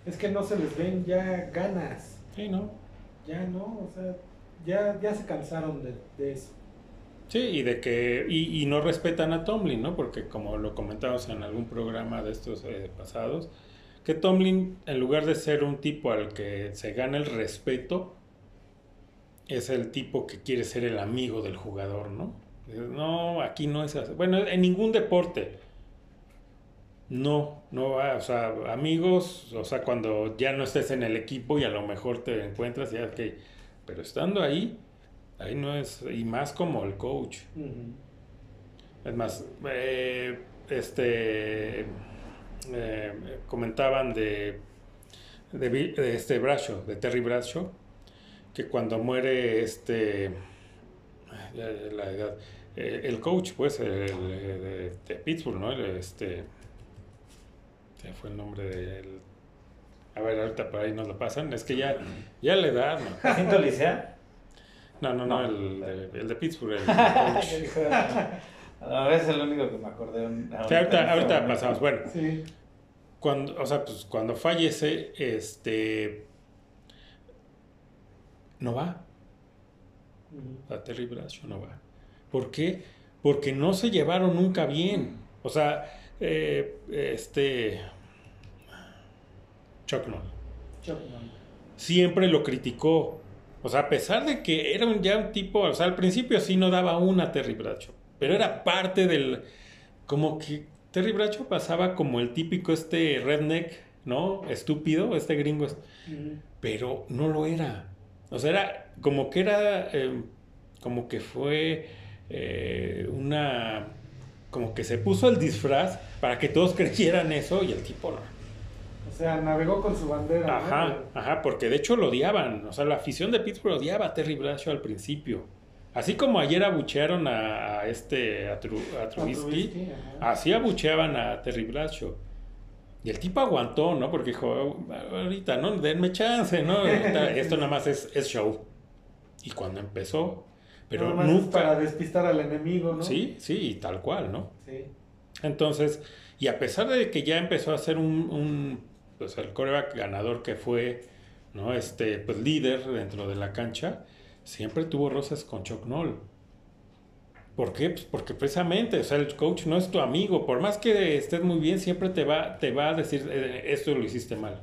Es que no se les ven ya ganas. Sí, ¿no? Ya no, o sea, ya, ya se cansaron de, de eso. Sí, y de que y, y no respetan a Tomlin, ¿no? Porque como lo comentamos en algún programa de estos eh, pasados, que Tomlin, en lugar de ser un tipo al que se gana el respeto, es el tipo que quiere ser el amigo del jugador, ¿no? No, aquí no es así. Bueno, en ningún deporte. No, no va, o sea, amigos, o sea, cuando ya no estés en el equipo y a lo mejor te encuentras ya, ok, pero estando ahí, ahí no es, y más como el coach. Es más, eh, este, eh, comentaban de, de, este Bradshaw, de Terry Bradshaw, que cuando muere este, la, la edad, eh, el coach, pues, el, el de, de Pittsburgh, ¿no? El, este, se fue el nombre del... A ver, ahorita por ahí nos lo pasan. Es que ya, ya la edad, ¿no? ¿Jacinto Licea? No, no, no, No. el, de, el de Pittsburgh, el coach. A ver, es el único que me acordé. Sí, ahorita, ahorita pasamos. Bueno, Sí. cuando, o sea, pues cuando fallece, este, no va. A Terry Bradshaw no va. ¿Por qué? Porque no se llevaron nunca bien. O sea, eh, este, Chuck Noll Chapman. siempre lo criticó. O sea, a pesar de que era un, ya un tipo, o sea, al principio sí no daba una Terry Bradshaw, pero era parte del, como que Terry Bradshaw pasaba como el típico este redneck, ¿no? Estúpido, este gringo, pero no lo era. O sea, era como que era, eh, como que fue eh, una, como que se puso el disfraz para que todos creyeran eso y el tipo no. O sea, navegó con su bandera. ¿no? Ajá, ajá, porque de hecho lo odiaban. O sea, la afición de Pittsburgh odiaba a Terry Bradshaw al principio. Así como ayer abuchearon a, a este, a, Tru- a A Trubisky, así abucheaban a Terry Bradshaw. Y el tipo aguantó, ¿no? Porque dijo, ahorita, ¿no? Denme chance, ¿no? Ahorita esto nada más es, es show. Y cuando empezó, pero Nada más es nunca... para despistar al enemigo, ¿no? Sí, sí, tal cual, ¿no? Sí. Entonces, y a pesar de que ya empezó a ser un, un, pues el coreback ganador que fue, ¿no? Este, pues líder dentro de la cancha, siempre tuvo roces con Chuck Noll. ¿Por qué? Pues porque precisamente, o sea, el coach no es tu amigo. Por más que estés muy bien, siempre te va, te va a decir, "Eh, esto lo hiciste mal.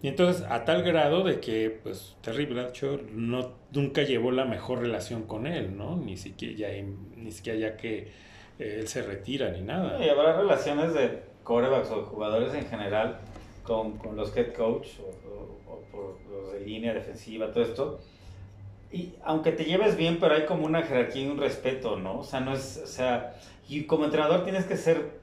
Y entonces, a tal grado de que, pues, Terry Bradshaw no, nunca llevó la mejor relación con él, ¿no? Ni siquiera ya, ni siquiera ya que eh, él se retira ni nada. Y habrá relaciones de corebacks o jugadores en general con, con los head coach o, o- o por los de línea defensiva, todo esto, y aunque te lleves bien, pero hay como una jerarquía y un respeto, ¿no? O sea, no es, o sea, y como entrenador tienes que ser,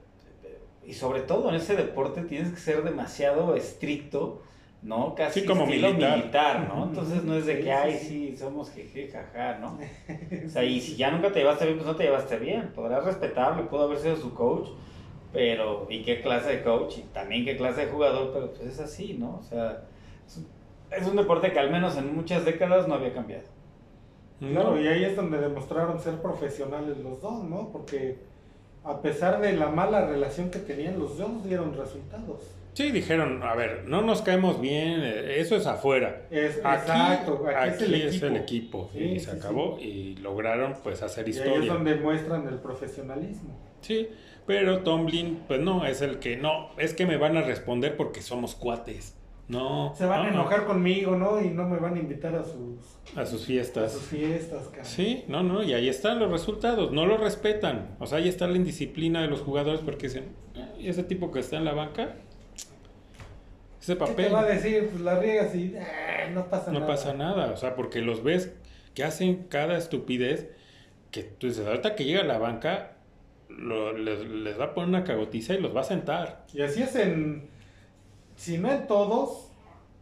y sobre todo en ese deporte tienes que ser demasiado estricto, ¿no? Casi Sí, como estilo militar. ¿no? Entonces no es de Sí, que, ay, sí. sí, somos jeje, jaja, ¿no? O sea, y si ya nunca te llevaste bien, pues no te llevaste bien. Podrás respetarlo, pudo haber sido su coach, pero, ¿y qué clase de coach? Y también qué clase de jugador, pero pues es así, ¿no? O sea, es un, es un deporte que al menos en muchas décadas no había cambiado. Claro, No. y ahí es donde demostraron ser profesionales los dos, ¿no? Porque a pesar de la mala relación que tenían, los dos dieron resultados. Sí, dijeron, a ver, no nos caemos bien, eh, eso es afuera. Es, Aquí, exacto, aquí, aquí es el equipo. y Sí, se sí, acabó y lograron pues hacer Y ahí es historia. donde muestran el profesionalismo. Sí, pero Tomlin pues no, es el que no, es que me van a responder porque somos cuates. No, Se van no, a no, enojar conmigo, ¿no? Y no me van a invitar a sus, a sus a fiestas. sus fiestas, cara. Sí, no, no, y ahí están los resultados, no lo respetan. O sea, ahí está la indisciplina de los jugadores porque dicen, "Eh, ¿y ese tipo que está en la banca? Ese ¿Qué papel te va a decir? Pues la riegas y "Ah, no pasa no nada. pasa nada. O sea, porque los ves que hacen cada estupidez que tú dices, ahorita que llega a la banca, lo- les, les va a poner una cagotiza y los va a sentar. Y así es en, si no en todos,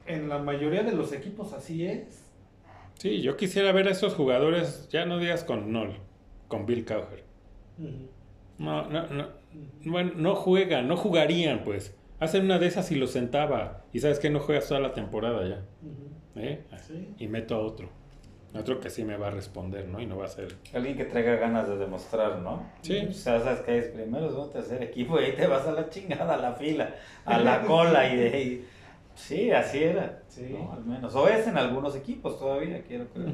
en la mayoría de los equipos así es. Sí, yo quisiera ver a esos jugadores, ya no digas con Nol, con Bill Cowher. No, no, no. Bueno, no juegan, no jugarían, pues. Hacen una de esas y los sentaba. Y sabes que no juegas toda la temporada ya. ¿eh? Sí. Y meto a otro. Otro que sí me va a responder, ¿no? Y no va a ser. Alguien que traiga ganas de demostrar, ¿no? Sí. O sea, sabes que es primero, segundo, tercer equipo y ahí te vas a la chingada, a la fila, a la cola y de ahí. Sí, así era. Sí. ¿no? Al menos. O es en algunos equipos todavía, quiero creer.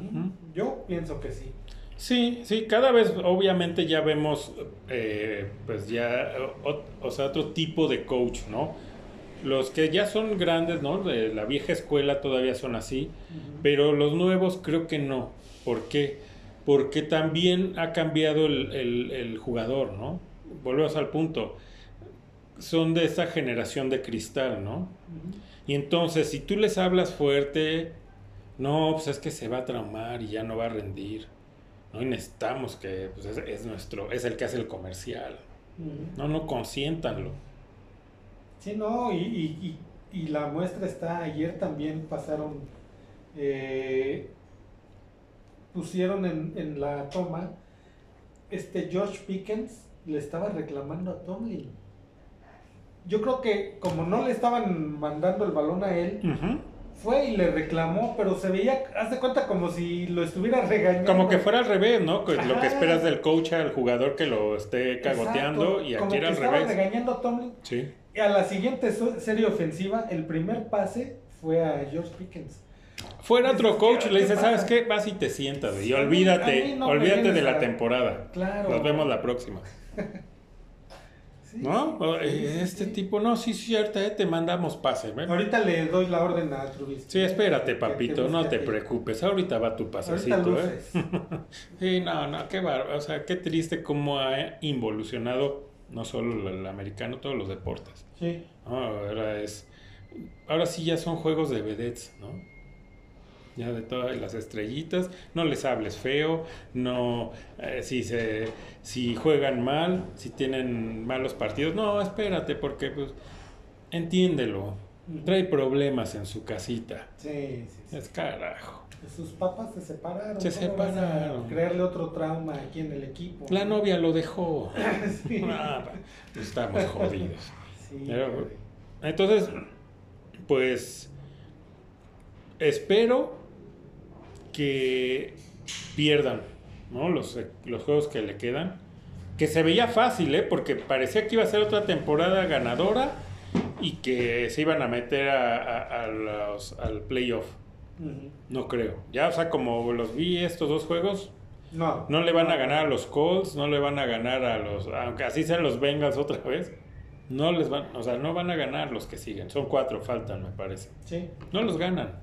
Yo pienso que sí. Sí, sí, cada vez obviamente ya vemos, eh, pues ya, o, o sea, otro tipo de coach, ¿no? Los que ya son grandes, ¿no? De la vieja escuela todavía son así, pero los nuevos creo que no. ¿Por qué? Porque también ha cambiado el, el- el jugador, ¿no? Volvemos al punto. Son de esa generación de cristal, ¿no? Y entonces, si tú les hablas fuerte, no, pues es que se va a traumar y ya no va a rendir. No, y necesitamos que pues, es, es nuestro, es el que hace el comercial. No, no consiéntanlo. Sí, no, y, y, y, y la muestra está, ayer también pasaron, eh, pusieron en, en la toma, este George Pickens le estaba reclamando a Tomlin. Yo creo que como no le estaban mandando el balón a él. Fue y le reclamó, pero se veía, haz de cuenta como si lo estuviera regañando. Como que fuera al revés, ¿no? Que Lo que Ajá. esperas del coach al jugador que lo esté cagoteando Exacto, y como aquí era que al estaba revés. regañando a Tomlin. Sí. Y a la siguiente serie ofensiva, el primer pase fue a George Pickens. Fuera otro Dices, coach, ¿qué le dice, pasa? ¿sabes qué? Vas y te sientas y Sí, olvídate, no olvídate de la a- temporada. Claro. Nos vemos la próxima. Sí, ¿No? Sí, eh, sí, este sí. tipo, no, sí, cierto, eh, te mandamos pase. ¿ve? Ahorita le doy la orden a Trubisky. Sí, espérate, papito, no te preocupes. Ahorita va tu Ahorita pasecito, ¿eh? Sí, no, no, qué bárbaro. O sea, qué triste cómo ha involucionado no solo el, el americano, todos los deportes. Sí. ¿no? Ahora es. Ahora sí ya son juegos de vedettes, ¿no? Ya de todas las estrellitas, no les hables feo, no, eh, si se, si juegan mal, si tienen malos partidos, no, espérate, porque pues, entiéndelo, trae problemas en su casita, Sí, sí, sí. es carajo. Sus papás se separaron. Se ¿Cómo vas a separaron. crearle otro trauma aquí en el equipo. La novia lo dejó, sí. Ah, pues, estamos jodidos. Sí, Pero. Entonces, pues espero que pierdan ¿no? los, los juegos que le quedan. Que se veía fácil, ¿eh? porque parecía que iba a ser otra temporada ganadora y que se iban a meter a, a- a los- al playoff. Ujú. No creo. Ya, o sea, como los vi estos dos juegos, No. no le van a ganar a los Colts, no le van a ganar a los, aunque así sean los Bengals otra vez, no les van, o sea, no van a ganar los que siguen. Son cuatro, faltan, me parece. Sí. No los ganan.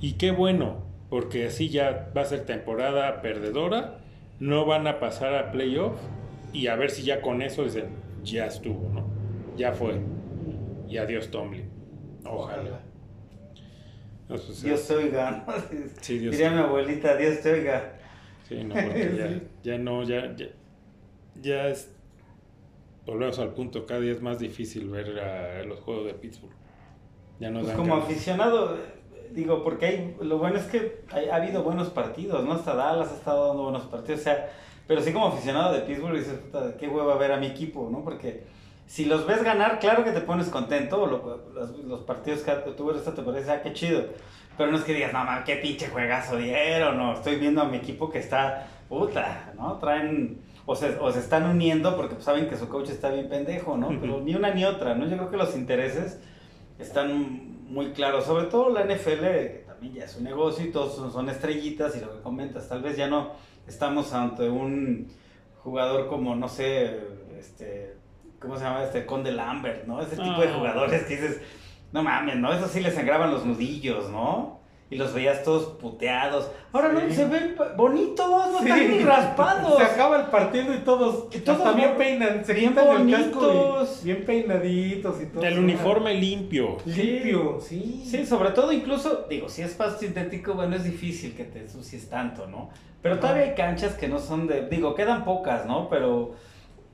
Y qué bueno, porque así ya va a ser temporada perdedora, no van a pasar a playoff y a ver si ya con eso dicen, ya estuvo, ¿no? Ya fue. Y adiós Tomlin. Ojalá. Sea, Dios te oiga, ¿no? Sí, Dios Diría mi abuelita, Dios te oiga. Sí, no, porque ya, ya no, ya, ya, ya es. Volvemos al punto, cada día es más difícil ver a los juegos de Pittsburgh. Ya no Pues como ganas. aficionado, digo, porque hay, lo bueno es que hay- ha habido buenos partidos, ¿no? Hasta Dallas ha estado dando buenos partidos, o sea, pero sí como aficionado de Pittsburgh dices, puta, qué hueva ver a mi equipo, ¿no? Porque si los ves ganar, claro que te pones contento, lo- los, los partidos que tú ves esta temporada, dices, ah, qué chido. Pero no es que digas, no, man, qué pinche juegazo dieron, no, estoy viendo a mi equipo que está, puta, ¿no? Traen, o se, o se están uniendo porque pues, saben que su coach está bien pendejo, ¿no? Pero ni una ni otra, ¿no? Yo creo que los intereses están muy claros, sobre todo la NFL, que también ya es un negocio y todos son, son estrellitas y lo que comentas, tal vez ya no estamos ante un jugador como, no sé, este, ¿cómo se llama? Este Conde Lambert, ¿no? Ese tipo de Ah. jugadores que dices, no mames, ¿no? Eso sí les sangraban los nudillos, ¿no? Y los veías todos puteados. Ahora no, se ven bonitos, no Sí. están ni raspados. Se acaba el partido y todos, Y todos hasta bien se bien bonitos. y bien peinaditos y todo. El uniforme limpio. limpio, sí. Sí, sobre todo incluso, digo, si es pasto sintético, bueno, es difícil que te ensucies tanto, ¿no? Pero todavía hay canchas que no son de, digo, quedan pocas, ¿no? Pero,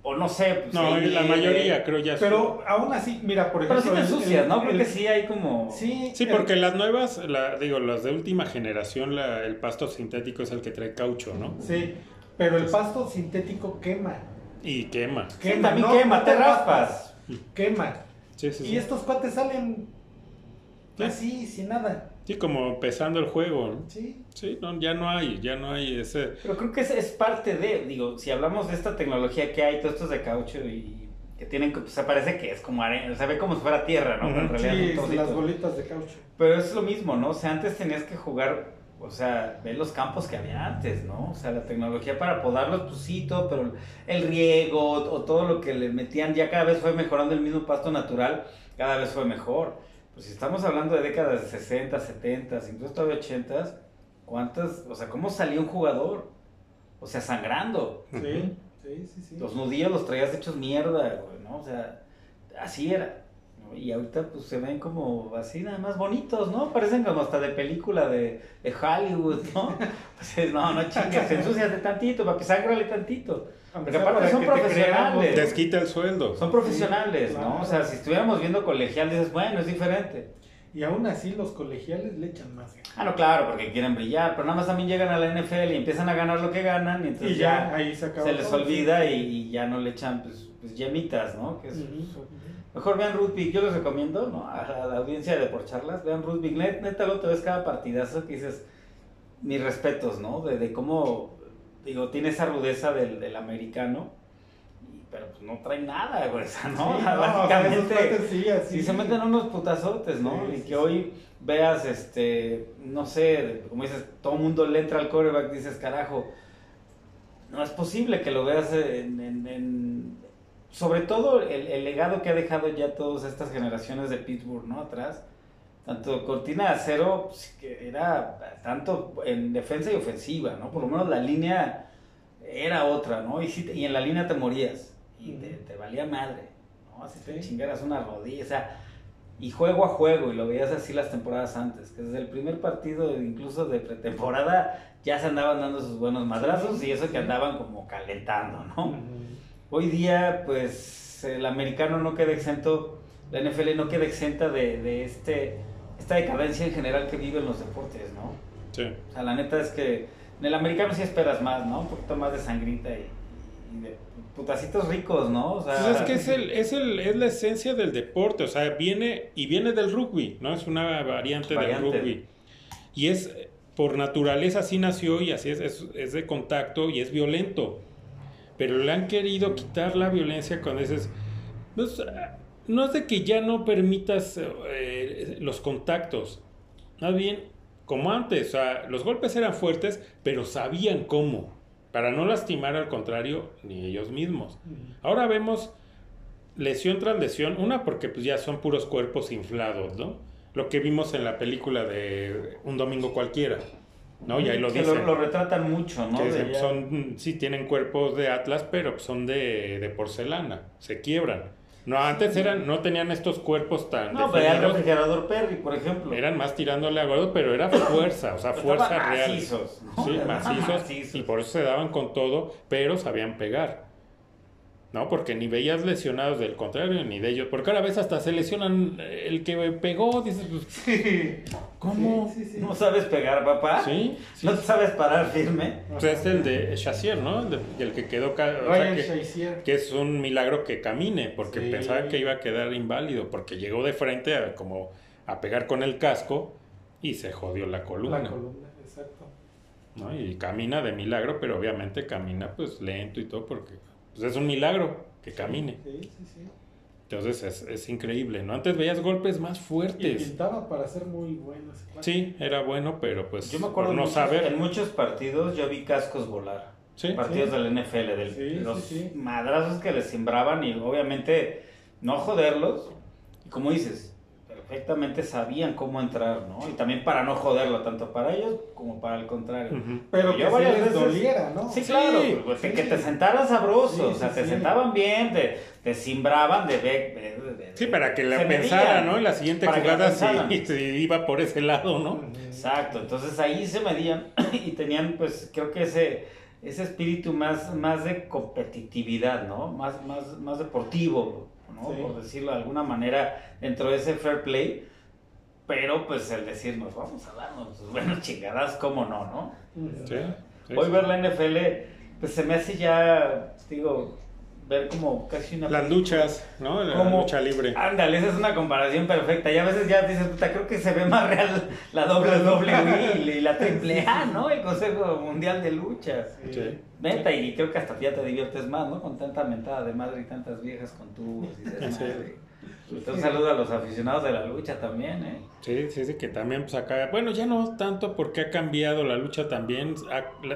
o no sé, pues No, hay la mayoría creo ya. Pero aún así, mira, por Pero ejemplo. sí te ensucias, ¿no? Creo el- que sí hay como... Sí, Sí, el- porque las nuevas, la, digo, las de última generación, la- el pasto sintético es el que trae caucho, ¿no? Sí, pero el pasto sintético quema. Y quema. Sí, también quema, te raspas. Quema. Sí, sí, sí. Y estos cuates salen Sí. así, sin nada. Sí, como empezando el juego, ¿no? Sí. Sí, no, ya no hay, ya no hay ese... Pero creo que es, es parte de, digo, si hablamos de esta tecnología que hay, todo esto es de caucho y que tienen, pues se parece que es como arena, se ve como si fuera tierra, ¿no? Pero en Ujú. realidad Sí, las bolitas de caucho. Pero es lo mismo, ¿no? O sea, antes tenías que jugar, o sea, ver los campos que había antes, ¿no? O sea, la tecnología para podarlos, pues sí, todo, pero el riego o todo lo que le metían ya cada vez fue mejorando el mismo pasto natural, cada vez fue mejor. Pues si estamos hablando de décadas de 60, 70, incluso todavía 80, ¿cuántas, o sea, cómo salió un jugador? O sea, sangrando. Sí, sí, sí. sí. Los nudillos los traías hechos mierda, güey, ¿no? O sea, así era. ¿no? Y ahorita pues se ven como así nada más bonitos, ¿no? Parecen como hasta de película de, de Hollywood, ¿no? Pues es, no, no chingues, ensúciate tantito, papi, sangrale tantito. Porque aparte para son profesionales. creamos. Desquita el sueldo. Son profesionales, Sí, ¿no? claro. O sea, si estuviéramos viendo colegial dices, bueno, es diferente. Y aún así los colegiales le echan más ganas. Ah, no, claro, porque quieren brillar, pero nada más también llegan a la NFL y empiezan a ganar lo que ganan y entonces Y ya, ya, ahí se acaba se les todo. olvida y, y ya no le echan pues, pues yemitas, ¿no? Que es, Ujú. Mejor vean Rugby, yo les recomiendo, ¿no? A la, a la audiencia de por charlas, vean Rugby, Net- neta lo te ves cada partidazo que dices, mis respetos, ¿no? De, de cómo, digo, tiene esa rudeza del, del americano, pero pues no trae nada, güey, o ¿no? Sí, no, o sea, esos Básicamente, cuates sí, así. si se meten unos putazotes, ¿no? Y que hoy veas, este, no sé, como dices, todo el mundo le entra al coreback, dices, carajo, no es posible que lo veas en, en- en- sobre todo el, el legado que ha dejado ya todas estas generaciones de Pittsburgh, ¿no? Atrás, tanto cortina de acero, pues, que era tanto en defensa y ofensiva, ¿no? Por lo menos la línea era otra, ¿no? Y, te- y en la línea te morías y te, te valía madre, ¿no? Así te Sí. chingaras una rodilla, o sea, y juego a juego, y lo veías así las temporadas antes, que desde el primer partido, incluso de pretemporada, ya se andaban dando sus buenos madrazos y eso que andaban como calentando, ¿no? Hoy día, pues, el americano no queda exento, la NFL no queda exenta de, de este, esta decadencia en general que viven los deportes, ¿no? Sí. O sea, la neta es que en el americano sí esperas más, ¿no? Un poquito más de sangrita y, y de putacitos ricos, ¿no? O sea, Pues es que es, el, es, el, es la esencia del deporte, o sea, viene y viene del rugby, ¿no? Es una variante, Variante. del rugby. Y es, por naturaleza así nació y así es, es, es de contacto y es violento. Pero le han querido quitar la violencia con ese... No es, no es de que ya no permitas eh, los contactos, más bien como antes, o sea, los golpes eran fuertes, pero sabían cómo, para no lastimar al contrario ni ellos mismos. Ahora vemos lesión tras lesión, una porque pues ya son puros cuerpos inflados, ¿no? Lo que vimos en la película de Un Domingo Cualquiera, ¿no? Y ahí lo que dicen. lo, lo retratan mucho, ¿no? que son, sí tienen cuerpos de Atlas, pero son de, de porcelana, se quiebran. No, antes eran, no tenían estos cuerpos tan No, pero era el refrigerador Perry, por ejemplo. Eran más tirándole a gordo, pero era fuerza, o sea, fuerza real. macizos, ¿no? Sí, macizos, macizos. Y por eso se daban con todo, pero sabían pegar. ¿No? Porque ni veías lesionados del contrario, ni de ellos. Porque ahora ves hasta se lesionan eh, el que pegó, dices, pues, ¿cómo? Sí, sí, sí. ¿No sabes pegar, papá? Sí, sí. ¿No te sabes parar firme? Pues es el de Chassier, ¿no? El, de- el que quedó, o sea, Ryan que, que es un milagro que camine, porque Sí. pensaba que iba a quedar inválido, porque llegó de frente a, como a pegar con el casco y se jodió la columna. La columna, exacto. ¿no? Y camina de milagro, pero obviamente camina pues lento y todo porque pues, es un milagro que camine. Sí, sí, sí. Entonces es, es increíble, ¿no? Antes veías golpes más Y fuertes. pintaba para ser muy bueno. Sí, era bueno, pero pues Yo me acuerdo por no muchos- saber. en muchos partidos yo vi cascos volar. Sí, partidos sí. del NFL, del, Sí, los sí, sí. madrazos que les sembraban y obviamente no joderlos. Y como dices, perfectamente sabían cómo entrar, ¿no? Y también para no joderlo, tanto para ellos como para el contrario. Pero Yo sí varias les veces- doliera, ¿no? Sí, Sí, claro, pues, sí. que te sentaran sabroso, Sí, o sea, sí, te sí. sentaban bien, te, te simbraban de, de, de- de- Sí, para que la se pensara, medían. ¿no? En la siguiente jugada sí, sí iba por ese lado, ¿no? Exacto, entonces ahí se medían y tenían pues creo que ese, ese espíritu más, más de competitividad, ¿no? Más, más, más deportivo, ¿no? Sí. Por decirlo de alguna manera, dentro de ese fair play, pero pues el decirnos, vamos a darnos pues, buenas chingadas, ¿cómo no, no? Sí, sí, Hoy sí. ver la NFL, pues se me hace ya, digo, ver como casi una... Las luchas, ¿no? La Como- lucha libre. Ándale, esa es una comparación perfecta. Y a veces ya dices, puta, creo que se ve más real la WWE y y la triple A, ¿no? El Consejo Mundial de Luchas. Sí. Neta, y creo que hasta ya te diviertes más, ¿no? Con tanta mentada de madre y tantas viejas con tubos y. Entonces, un saludo a los aficionados de la lucha también, ¿eh? Sí, sí, sí, que también pues acá, bueno, ya no tanto porque ha cambiado la lucha también,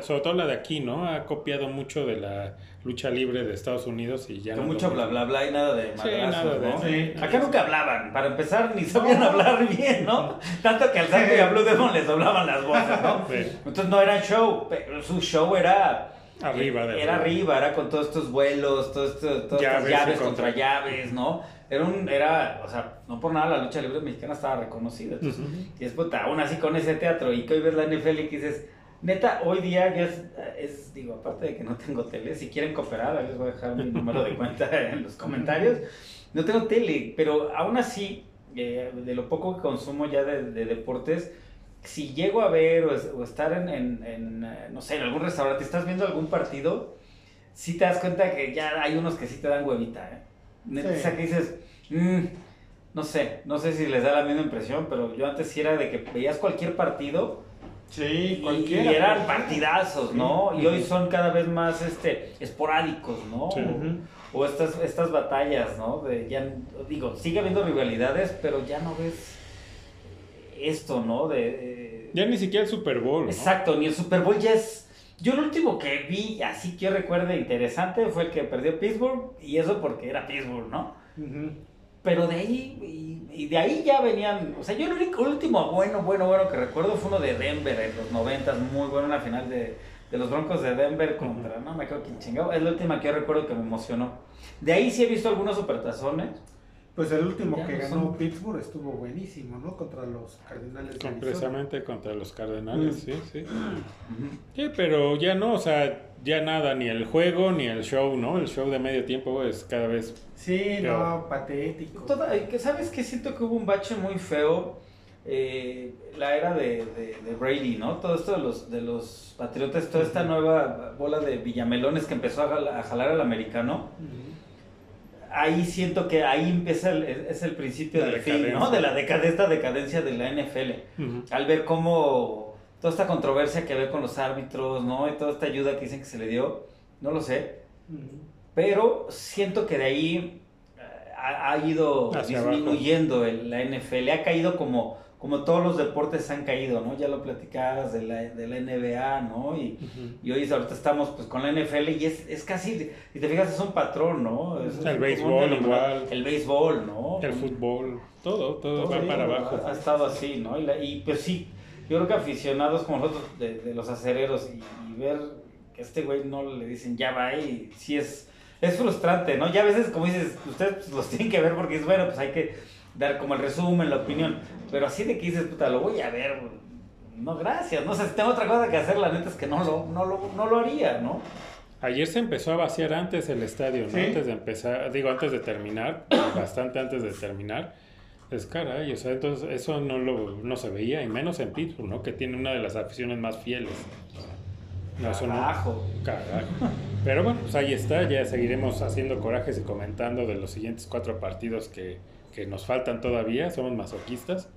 sobre todo la de aquí, ¿no? Ha copiado mucho de la lucha libre de Estados Unidos y ya Con no mucho bla bla bla y nada de Sí, madrazos, nada de ¿no? Sí. Acá nunca hablaban, para empezar ni sabían hablar bien, ¿no? Tanto que al Santo y a Blue Demon les doblaban las voces, ¿no? Sí. Entonces no era show, pero su show era Arriba de era arriba, era con todos estos vuelos, todo esto, todas Llaves estas llaves contra- llaves, ¿no? Era un, era, o sea, no por nada la lucha libre mexicana estaba reconocida. entonces, Ujú. Y es puta, aún así con ese teatro y que hoy ves la NFL y que dices, neta, hoy día ya es, es, digo, aparte de que no tengo tele, si quieren cooperar, les voy a dejar mi número de cuenta en los comentarios. No tengo tele, pero aún así, eh, de lo poco que consumo ya de, de deportes, si llego a ver o, es- o estar en, en- en, eh, no sé, en algún restaurante, estás viendo algún partido, sí te das cuenta que ya hay unos que sí te dan huevita, ¿eh? Neta, Sí. O sea, que dices, "Mm, no sé, no sé si les da la misma impresión, pero yo antes sí era de que veías cualquier partido Sí, y, eran partidazos, ¿no? Sí. Y hoy son cada vez más este, esporádicos, ¿no? Sí. O estas, estas batallas, ¿no? De ya, digo, sigue habiendo rivalidades, pero ya no ves esto, ¿no? De, de- Ya ni siquiera el Super Bowl, ¿no? Exacto, ni el Super Bowl ya es... Yo el último que vi, así que yo recuerde interesante, fue el que perdió Pittsburgh, y eso porque era Pittsburgh, ¿no? Ujú. Pero de ahí, y, y de ahí ya venían, o sea, yo el único, último bueno, bueno, bueno que recuerdo fue uno de Denver en los noventas, muy bueno, una final de, de los Broncos de Denver contra, no me acuerdo quién chingado, es la última que yo recuerdo que me emocionó. De ahí sí he visto algunos supertazones, Pues el último Ya que no ganó son- Pittsburgh estuvo buenísimo, ¿no? Contra los Cardenales de Con- Arizona. Precisamente contra los Cardenales, Mm. sí, sí. Sí, pero ya no, o sea, ya nada, ni el juego ni el show, ¿no? El show de medio tiempo es cada vez... Sí, no, patético. Toda- ¿Sabes qué? Siento que hubo un bache muy feo. eh, la era de, de- de Brady, ¿no? Todo esto de los, de los Patriotas, toda esta nueva bola de Villamelones que empezó a, jala- a jalar al americano. Ujú. Ahí siento que ahí empieza el, es el principio La del fin, ¿no? decadencia. De la deca- de esta decadencia de la NFL. Al ver cómo toda esta controversia que ve con los árbitros, ¿no? Y toda esta ayuda que dicen que se le dio, no lo sé. Pero siento que de ahí eh, ha, ha ido Hacia disminuyendo el- la NFL, ha caído como, como todos los deportes han caído, ¿no? Ya lo platicabas de la, de la NBA, ¿no? Y, Ujú. y hoy ahorita estamos pues con la NFL y es, es casi, si te fijas, es un patrón, ¿no? Es El béisbol denominador. igual. El béisbol, ¿no? El fútbol, todo, todo, Todo va para abajo. Ha, ha estado así, ¿no? Y, la- y, pues sí, yo creo que aficionados como nosotros de, de los acereros y, y ver que a este güey no le dicen ya va y sí es es frustrante, ¿no? Ya a veces, como dices, ustedes pues, los tienen que ver porque es bueno, pues hay que dar como el resumen, la opinión. Pero así de que dices, puta, lo voy a ver. No, gracias. No sé, si tengo otra cosa que hacer, la neta es que no lo, no lo, no lo haría, ¿no? Ayer se empezó a vaciar antes el estadio, ¿no? ¿Sí? Antes de empezar, digo, antes de terminar, bastante antes de terminar. Es caray, o sea, entonces eso no lo no se veía, y menos en Pittsburgh, ¿no? Que tiene una de las aficiones más fieles. No, eso no- Carajo. Carajo. Pero bueno, pues ahí está, ya seguiremos haciendo corajes y comentando de los siguientes cuatro partidos que, que nos faltan todavía, somos masoquistas.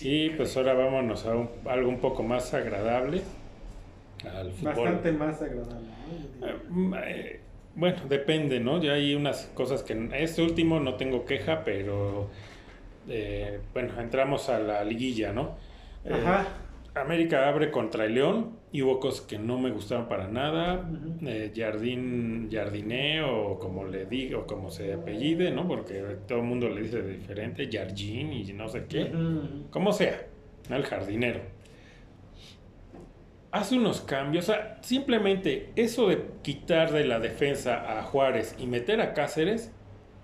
Y pues ahora vámonos a un- algo un poco más agradable, al fútbol. Bastante más agradable. ¿no? Eh, mm, eh, Bueno, depende, ¿no? Ya hay unas cosas que... Este último no tengo queja, pero... eh, bueno, entramos a la liguilla, ¿no? Eh, Ajá. América abre contra el León y hubo cosas que no me gustaron para nada. Eh, Jardín, Jardiné o como le digo, como se apellide, ¿no? Porque todo el mundo le dice diferente, Jardín y no sé qué. Ujú. Como sea, ¿no? el jardinero. Hace unos cambios, o sea, simplemente eso de quitar de la defensa a Juárez y meter a Cáceres,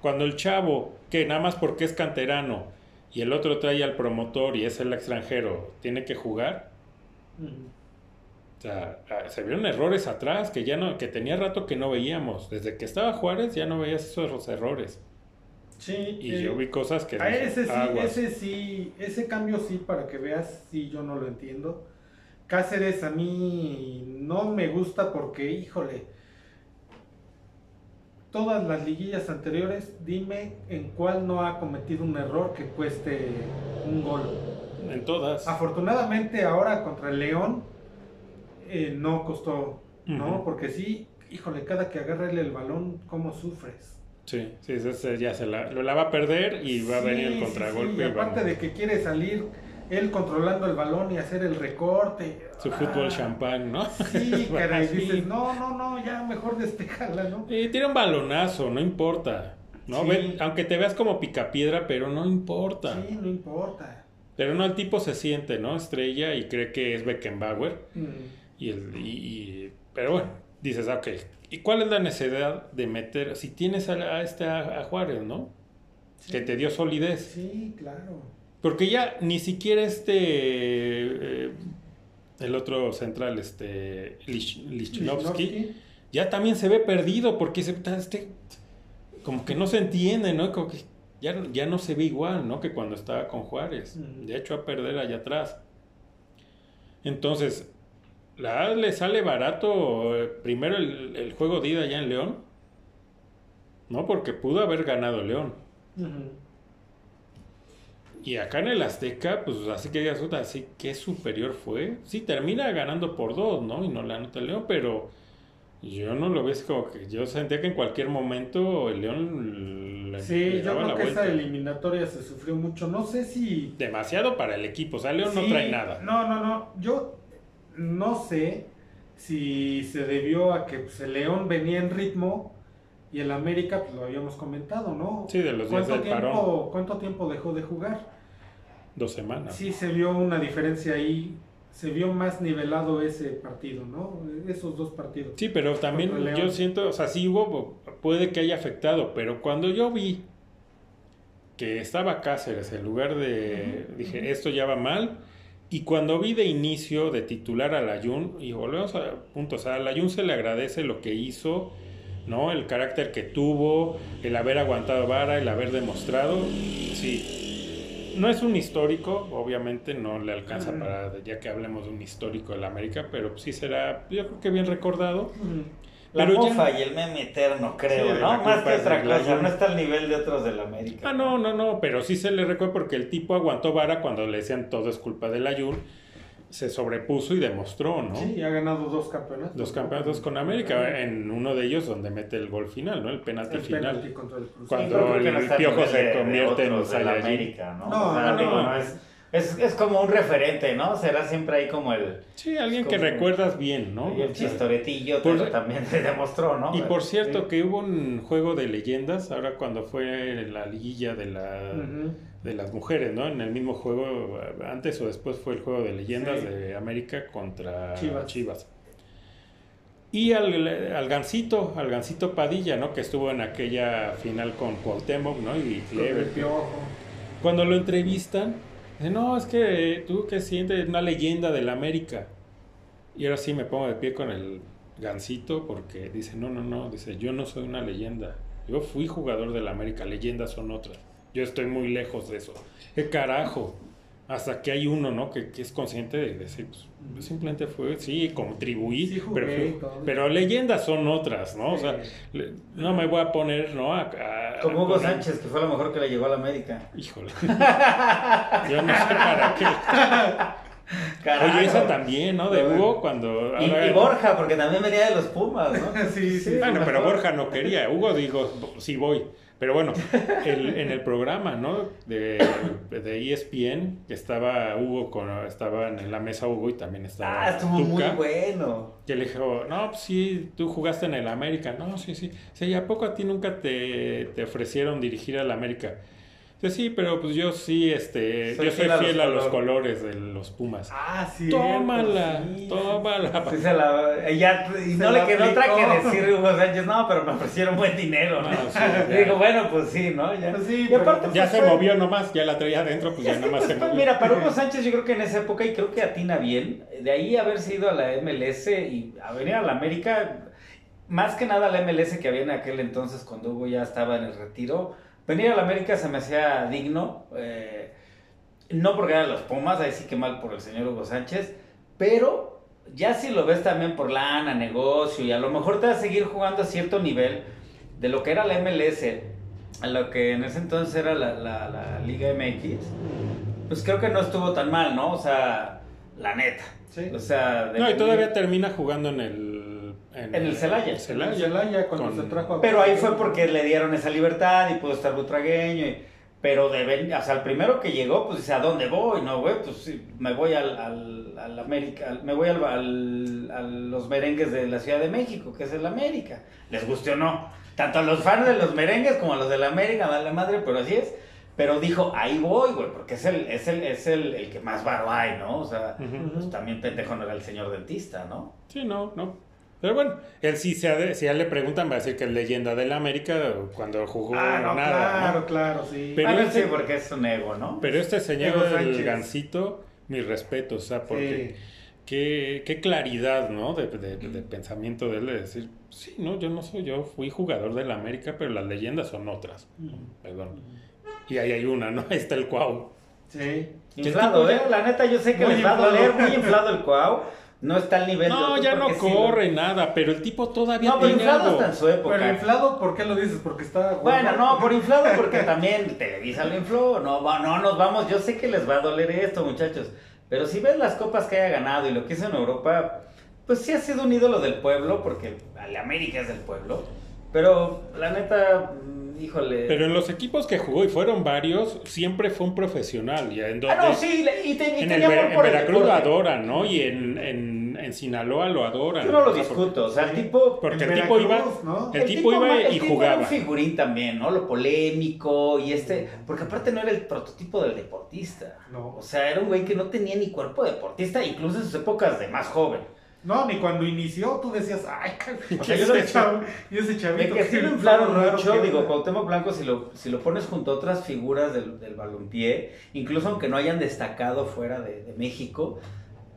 cuando el chavo, que nada más porque es canterano y el otro trae al promotor y es el extranjero, tiene que jugar, Ujú. O sea, ah, se vieron errores atrás que ya no, que tenía rato que no veíamos. Desde que estaba Juárez ya no veías esos errores. Sí. Y eh, yo vi cosas que a dije, ese sí, "Aguas". ese sí, ese cambio sí, para que veas, sí, yo no lo entiendo. Cáceres a mí no me gusta porque, híjole, todas las liguillas anteriores, dime en cuál no ha cometido un error que cueste un gol. En todas. Afortunadamente ahora contra el León eh, no costó, ¿no? Porque sí, híjole, cada que agarra el balón, ¿cómo sufres? Sí, sí, ya se la, lo la va a perder y va a venir el contragolpe. sí, y y aparte de que quiere salir él controlando el balón y hacer el recorte. Su fútbol Ah, champán, ¿no? Sí, caray, dices, no, no, no, ya mejor despejala, ¿no? Y tira un balonazo, no importa. ¿no? Aunque te veas como picapiedra, pero no importa. Sí, no importa. Pero no, el tipo se siente, ¿no? Estrella y cree que es Beckenbauer. Mm, Y el, y, y- pero bueno, dices, ah, ok. ¿Y cuál es la necesidad de meter, si tienes a, a este a, a Juárez, ¿no? sí. Que te dio solidez. Sí, claro. Porque ya ni siquiera este, eh, el otro central, este, Lich- ya también se ve perdido porque se, este, como que no se entiende, ¿no? Como que ya, ya no se ve igual, ¿no? Que cuando estaba con Juárez. De hecho, a perder allá atrás. Entonces, la le sale barato eh, primero el, el juego de ida allá en León, ¿no? Porque pudo haber ganado León. Y acá en el Azteca, pues así que digas, "Puta, así que superior fue. Sí, termina ganando por dos, ¿no? Y no la anota el León, pero yo no lo ves como que yo sentía que en cualquier momento el León le, Sí, yo creo la que esa eliminatoria se sufrió mucho. No sé si Demasiado para el equipo, o sea, León no trae nada. No, no, no. Yo no sé si se debió a que pues, el León venía en ritmo y el América, pues lo habíamos comentado, ¿no? Sí, de los días ¿Cuánto del tiempo, parón, ¿Cuánto tiempo dejó de jugar? dos semanas. Sí, se vio una diferencia ahí. Se vio más nivelado ese partido, ¿no? Esos dos partidos. Sí, pero también yo siento, o sea, sí hubo, puede que haya afectado, pero cuando yo vi que estaba Cáceres en lugar de, dije, esto ya va mal, y cuando vi de inicio de titular al Ayun, y volvemos a punto, o sea, al Ayun se le agradece lo que hizo, ¿no? El carácter que tuvo, el haber aguantado vara, el haber demostrado, sí. No es un histórico, obviamente no le alcanza para, ya que hablemos de un histórico de la América, pero sí será, yo creo que bien recordado. La Pero ya- mofa y el meme eterno, creo, Sí, ¿no? Más que otra cosa, no está al nivel de otros de la América. Ah, no, no, no, pero sí se le recuerda porque el tipo aguantó vara cuando le decían todo es culpa del Ayun, se sobrepuso y demostró, ¿no? Sí, ha ganado dos campeonatos. Dos campeonatos con América, en uno de ellos donde mete el gol final, ¿no? El penalti El final. penalti contra el Cruz Cuando- Sí, el Piojo se de- de convierte en de la. América, ¿no? No, O sea, no, digo, no. no es, es, es como un referente, ¿no? Será siempre ahí como el, Sí, alguien que recuerdas bien, ¿no? el chistoretillo, Por- pero también se demostró, ¿no? Y por cierto Sí. que hubo un juego de leyendas, ahora cuando fue la liguilla de la de las mujeres, ¿no? En el mismo juego, antes o después fue el juego de leyendas Sí. de América contra Chivas. Chivas. Y al, al Gancito, al Gancito Padilla, ¿no? Que estuvo en aquella final con Cuauhtémoc, ¿no? Y Clever. Cuando lo entrevistan, no, es que tú que sientes una leyenda del América. Y ahora sí me pongo de pie con el Gancito porque dice, no, no, no, dice, yo no soy una leyenda. Yo fui jugador del América, leyendas son otras. Yo estoy muy lejos de eso. ¿Qué carajo? Hasta que hay uno, ¿no? Que, que es consciente de decir, pues, simplemente fue, sí, contribuí, Sí jugué pero, pero leyendas son otras, ¿no? O sea, le- no me voy a poner, ¿no? A, a- Como a Hugo poner- Sánchez, que fue lo mejor que le llegó a la América. Híjole. Yo no sé para qué. Carajo. Oye, esa también, ¿no? De Bueno. Hugo cuando... Y, ahora- y Borja, porque también venía de los Pumas, ¿no? Sí, sí. Bueno, pero. Borja no quería. Hugo dijo, sí voy. Pero bueno, el- en el programa, ¿no? De, de ESPN, que estaba Hugo, con, estaba en la mesa Hugo y también estaba Ah, estuvo muy bueno. Que le dijo, no, pues sí, tú jugaste en el América. No, sí, sí. Sí, ¿y a poco a ti nunca te, te ofrecieron dirigir al América? Dice, sí, pero pues yo sí, este, Soy yo soy fiel a fiel los a los colores". de los Pumas. Ah, sí. tómala, sí, tómala. Sí, se la- y ya- y Se no le quedó otra que decir Hugo Sánchez, no, pero me ofrecieron buen dinero, ¿no? No, sí, y ya. digo, bueno, pues sí, ¿no? Ya. Pues sí, y pero aparte, pues Ya pues, se fue- movió nomás, ya la traía adentro, pues ya que, nomás se pues, movió. Mira, para Hugo Sánchez yo creo que en esa época, y creo que atina bien, de ahí haberse ido a la MLS y a venir a la América, más que nada a la MLS que había en aquel entonces cuando Hugo ya estaba en el retiro, venir a la América se me hacía digno, eh, no porque eran los Pumas, ahí sí que mal por el señor Hugo Sánchez, pero ya si lo ves también por lana, negocio, y a lo mejor te vas a seguir jugando a cierto nivel de lo que era la MLS, a lo que en ese entonces era la, la- la Liga MX, pues creo que no estuvo tan mal, ¿no? O sea, la neta. Sí. O sea, de No, y todavía termina jugando en el... En el Celaya. En Celaya. Celaya, cuando Con- se trajo a- Pero ahí fue porque le dieron esa libertad y pudo estar butragueño. y- pero de ven- o sea, el primero que llegó, pues dice, ¿a dónde voy? No, güey, pues sí, me voy al, al, al América, al- me voy al, al- a los merengues de la Ciudad de México, que es el América. Les guste o no. Tanto a los fans de los merengues como a los de la América, vale madre, pero así es. Pero dijo, ahí voy, güey, porque es el, es el, es el, el que más varo hay, ¿no? O sea, Ujú. pues también pendejo no era el señor dentista, ¿no? Sí, no, no. Pero bueno, él sí, se ha de- si a él le preguntan, va a decir que es leyenda del América cuando jugó Ah, no, nada. claro, ¿no? claro, sí. Pero Bueno, ese- sí, porque es un ego, ¿no? Pero este señor del. Gancito, mi respeto, o sea, porque Sí. qué, qué claridad, ¿no? De, de- de pensamiento de él, de decir, sí, no, yo no soy yo, fui jugador del América, pero las leyendas son otras. Perdón. Y ahí hay una, ¿no? Ahí está el Cuau. Sí. Inflado, ¿eh? La neta, yo sé que Muy les va a doler, muy inflado el Cuau. No está al nivel de No, ya no sí, corre nada, pero el tipo todavía No, pero tiene inflado algo. está en su época. Pero inflado, ¿por qué lo dices? Porque está. Bueno, no, por inflado porque también Televisa lo infló. No, no nos vamos, yo sé que les va a doler esto, muchachos. Pero si ves las copas que haya ganado y lo que hizo en Europa, pues sí ha sido un ídolo del pueblo, porque el América es del pueblo. Pero la neta, híjole. Pero en los equipos que jugó, y fueron varios, siempre fue un profesional. Y en, Ah, no, donde- sí, y, te, y en, tenía el amor en por el Veracruz lo adoran, ¿no? Y en, en, en Sinaloa lo adoran. Yo no lo O sea, porque- discuto, o sea, el tipo... Porque el tipo iba, Veracruz, ¿no? el tipo iba y el tipo Era jugaba. un figurín también, ¿no? Lo polémico y este... Porque aparte no era el prototipo del deportista. No. O sea, era un güey que no tenía ni cuerpo de deportista, incluso en sus épocas de más joven. No, ni cuando inició tú decías, ay, O sea, y yo lo ese decía- chavo- y ese De chavito. que sí qué lo inflaron raro mucho, que digo. Cuauhtémoc Blanco, si lo, si lo pones junto a otras figuras del, del balompié, incluso aunque no hayan destacado fuera de, de México,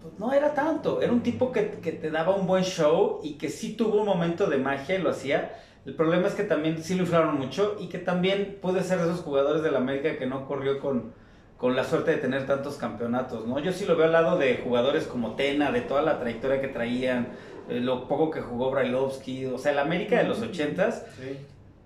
pues no era tanto. Era un tipo que, que te daba un buen show y que sí tuvo un momento de magia y lo hacía. El problema es que también sí lo inflaron mucho y que también puede ser de esos jugadores de la América que no corrió con, con la suerte de tener tantos campeonatos, ¿no? Yo sí lo veo al lado de jugadores como Tena, de toda la trayectoria que traían, eh, lo poco que jugó Brailovsky, o sea, el América de los ochentas, Sí.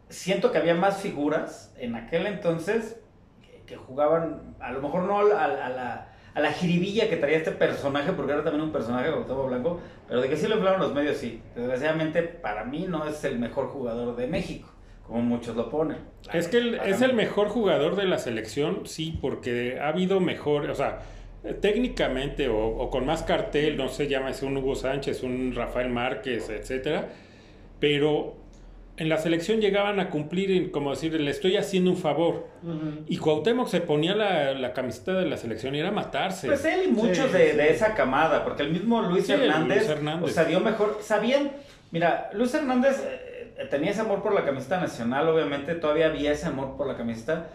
siento que había más figuras en aquel entonces que, que jugaban, a lo mejor no a, la- a la, a la jiribilla que traía este personaje, porque era también un personaje Cuauhtémoc Blanco, pero de que sí lo inflaron los medios, sí. Desgraciadamente, para mí no es el mejor jugador de México, como muchos lo ponen. Es que el- es el mejor jugador de la selección, sí, porque ha habido mejor, o sea, técnicamente o, o con más cartel, no sé, llámese un Hugo Sánchez, un Rafael Márquez, etcétera, pero en la selección llegaban a cumplir, como decir, le estoy haciendo un favor. Y Cuauhtémoc se ponía la, la camiseta de la selección y era matarse. Pues él y muchos Sí, de, sí. de esa camada, porque el mismo Luis Sí, el Hernández, Luis Hernández. o sea, dio mejor, sabían, mira, Luis Hernández eh, tenía ese amor por la camiseta nacional, obviamente, todavía había ese amor por la camiseta,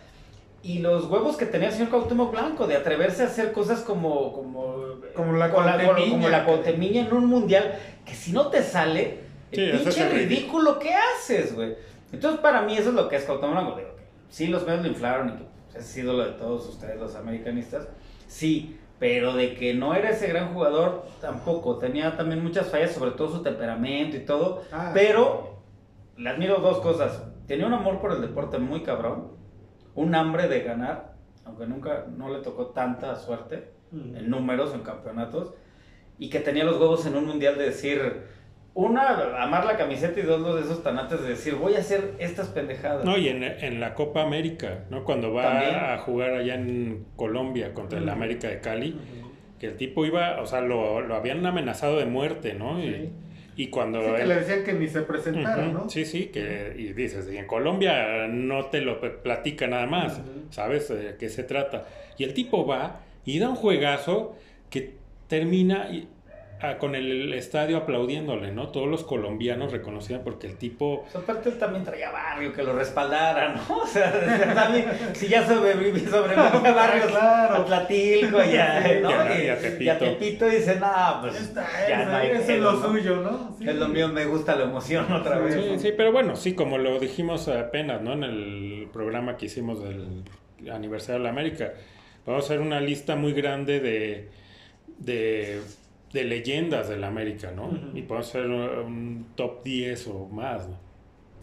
y los huevos que tenía el señor Cuauhtémoc Blanco, de atreverse a hacer cosas como, como, Como la con Cuauhtemiña. como la en un mundial, que si no te sale, Sí, el pinche ridículo. que haces, güey. Entonces, para mí, eso es lo que es Cuauhtémoc Blanco. Digo, sí, los medios lo inflaron y que pues, es ídolo de todos ustedes, los americanistas. Sí, pero de que no era ese gran jugador, tampoco. Tenía también muchas fallas, sobre todo su temperamento y todo. Ah, pero le admiro dos cosas. Tenía un amor por el deporte muy cabrón. Un hambre de ganar, aunque nunca no le tocó tanta suerte en números, en campeonatos, y que tenía los huevos en un mundial de decir, una, amar la camiseta y dos, los de esos tanates de decir, voy a hacer estas pendejadas. No, y en, en la Copa América, ¿no? Cuando va También. a jugar allá en Colombia contra el. América de Cali, que el tipo iba, o sea, lo, lo habían amenazado de muerte, ¿no? Sí. y cuando Sí, que le decían que ni se presentara, ¿no? Sí, sí, que y dices, y en Colombia no te lo platica nada más. ¿sabes de qué se trata? Y el tipo va y da un juegazo que termina y- ah, con el estadio aplaudiéndole, ¿no? Todos los colombianos reconocían porque el tipo... Pues aparte él también traía barrio que lo respaldara, ¿no? O sea, también, si ya sobreviví sobre barrios, Claro. Atlatilco, ya, Sí, ¿no? y a- Y, y a Tepito. y a Tepito dice, no, pues Está, ya eso, no hay eso es lo ¿no? suyo, ¿no? Sí. Es lo mío, me gusta la emoción otra vez. Sí, ¿no? sí, pero bueno, sí, como lo dijimos apenas, ¿no? En el programa que hicimos del aniversario de la América, vamos a hacer una lista muy grande de, de, de leyendas de la América, ¿no? Y podemos hacer un, top 10 o más, ¿no?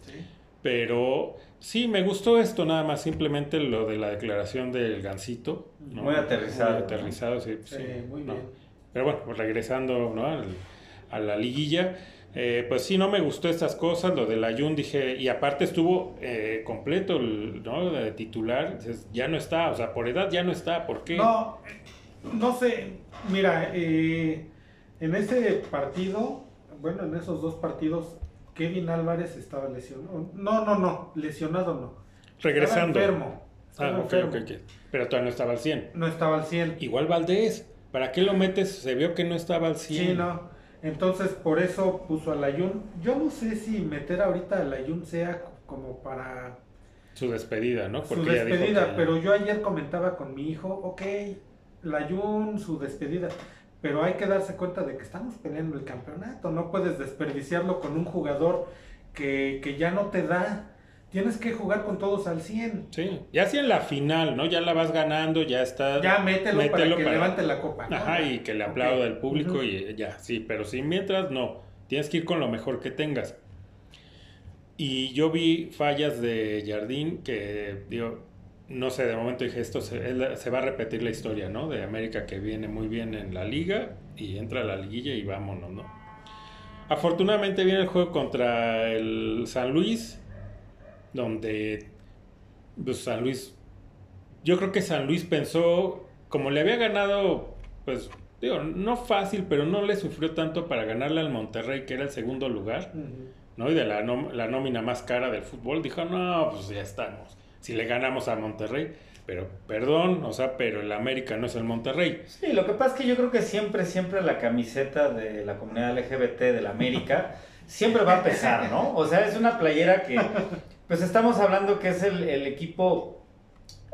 Sí. Pero sí, me gustó esto nada más, simplemente lo de la declaración del Gancito. ¿no? Muy aterrizado, Muy ¿no? aterrizado, sí. Sí, sí, muy ¿no? bien. Pero bueno, pues regresando ¿no? al- a la liguilla, eh, pues sí, no me gustó estas cosas, lo del Ayun, dije, y aparte estuvo eh, completo, el, ¿no? De titular, ya no está, o sea, por edad ya no está, ¿por qué? No, no sé, mira, eh, en ese partido, bueno, en esos dos partidos, Kevin Álvarez estaba lesionado. No, no, no, lesionado no. Regresando. Estaba enfermo. Estaba Ah, ok, enfermo. ok, ok. Pero todavía no estaba al 100. No estaba al 100. Igual Valdés, ¿para qué lo metes? Se vio que no estaba al 100. Sí, no. Entonces, por eso puso al Ayun. Yo no sé si meter ahorita al Ayun sea como para Su despedida, ¿no? su dijo despedida, que- pero yo ayer comentaba con mi hijo, ok, la Jun, su despedida, pero hay que darse cuenta de que estamos peleando el campeonato, no puedes desperdiciarlo con un jugador que, que ya no te da, tienes que jugar con todos al 100. Sí, ya si en la final, ¿no? Ya la vas ganando, ya está. Ya mételo, para que para- levante la copa. ¿no? Ajá, y que le aplauda el público y ya, sí, pero si mientras no, tienes que ir con lo mejor que tengas. Y yo vi fallas de Jardín que, digo, no sé, de momento dije, esto se, se va a repetir la historia, ¿no? De América que viene muy bien en la liga y entra a la liguilla y vámonos, ¿no? Afortunadamente viene el juego contra el San Luis, donde pues, San Luis, yo creo que San Luis pensó, como le había ganado, pues, digo, no fácil, pero no le sufrió tanto para ganarle al Monterrey, que era el segundo lugar. ¿no? Y de la, la nómina más cara del fútbol, dijo, no, pues ya estamos. Si le ganamos a Monterrey, pero perdón, o sea, pero el América no es el Monterrey. Sí, lo que pasa es que yo creo que siempre, siempre la camiseta de la comunidad LGBT de la América siempre va a pesar, ¿no? O sea, es una playera que, pues estamos hablando que es el, el equipo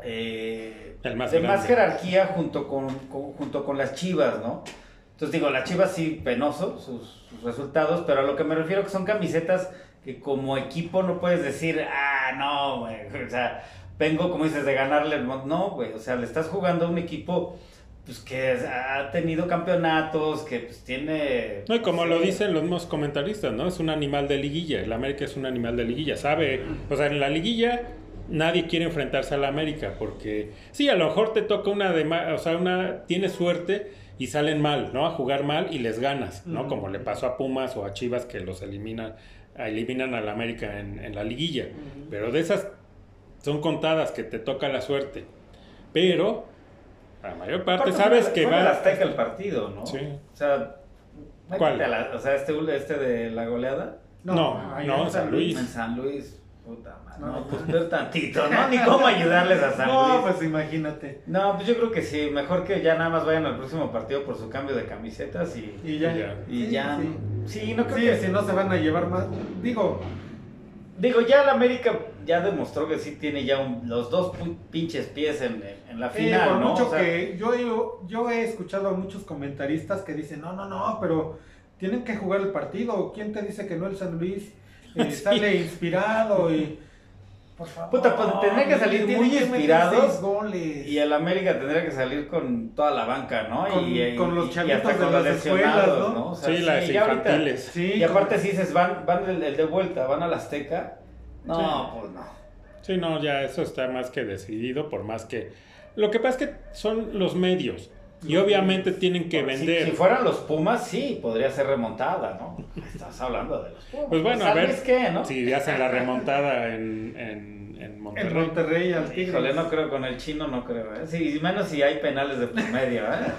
eh, El más de más jerarquía junto con, con- junto con las Chivas, ¿no? Entonces digo, las Chivas sí, penoso sus, sus resultados, pero a lo que me refiero que son camisetas que como equipo no puedes decir, ah, no, güey, o sea, vengo, como dices, de ganarle el mon-". No, güey, o sea, le estás jugando a un equipo pues que ha tenido campeonatos, que pues tiene... No, y como sí, lo dicen los mismos comentaristas, ¿no? Es un animal de liguilla, el América es un animal de liguilla, sabe, o sea, en la liguilla nadie quiere enfrentarse al América porque sí, a lo mejor te toca una de o sea, una tienes suerte y salen mal, ¿no? A jugar mal y les ganas, ¿no? Como le pasó a Pumas o a Chivas que los eliminan eliminan al América en, en la liguilla. Pero de esas son contadas que te toca la suerte. Pero la mayor parte sabes fue- que fue va Azteca el partido, ¿no? Sí. O sea, ¿Cuál? la- o sea, este, este de la goleada. No, ahí no, en San Luis. En San Luis, puta madre. No, No, no. pues tantito, ¿no? Ni cómo ayudarles a San No, Luis. pues imagínate. No, pues yo creo que sí, mejor que ya nada más vayan al próximo partido por su cambio de camisetas y, Y ya. Ya. y ya. sí. Sí, no creo Sí, que. si no se van a llevar más. Digo, Digo, ya el América ya demostró que sí tiene ya un- los dos pinches pies en, en la Sí, final, por ¿no? mucho O sea, que yo, yo, yo he escuchado a muchos comentaristas que dicen, no, no, no, pero tienen que jugar el partido. ¿Quién te dice que no el San Luis eh, Sí. sale inspirado y... Por favor, Puta, pues, tendría que salir muy inspirados goles. Y el América tendría que salir con toda la banca, ¿no? Con- y, con los y- y chavitos hasta de con las los escuelas, lesionados, ¿no? O sea, Sí, las ahorita- infantiles. Sí, y aparte si dices, van, van el, el de vuelta, van al Azteca. No, Sí. pues no. Sí, no, ya eso está más que decidido, por más que... Lo que pasa es que son los medios y obviamente tienen que vender. Si, fueran los Pumas, sí, podría ser remontada, ¿no? Estás hablando de los Pumas. Pues bueno, a ¿Sabes ver qué, no? si hacen la remontada en, en, en Monterrey. En Monterrey al. Híjole, no creo con el chino, no creo, ¿eh? Sí, menos si hay penales de por medio, ¿eh?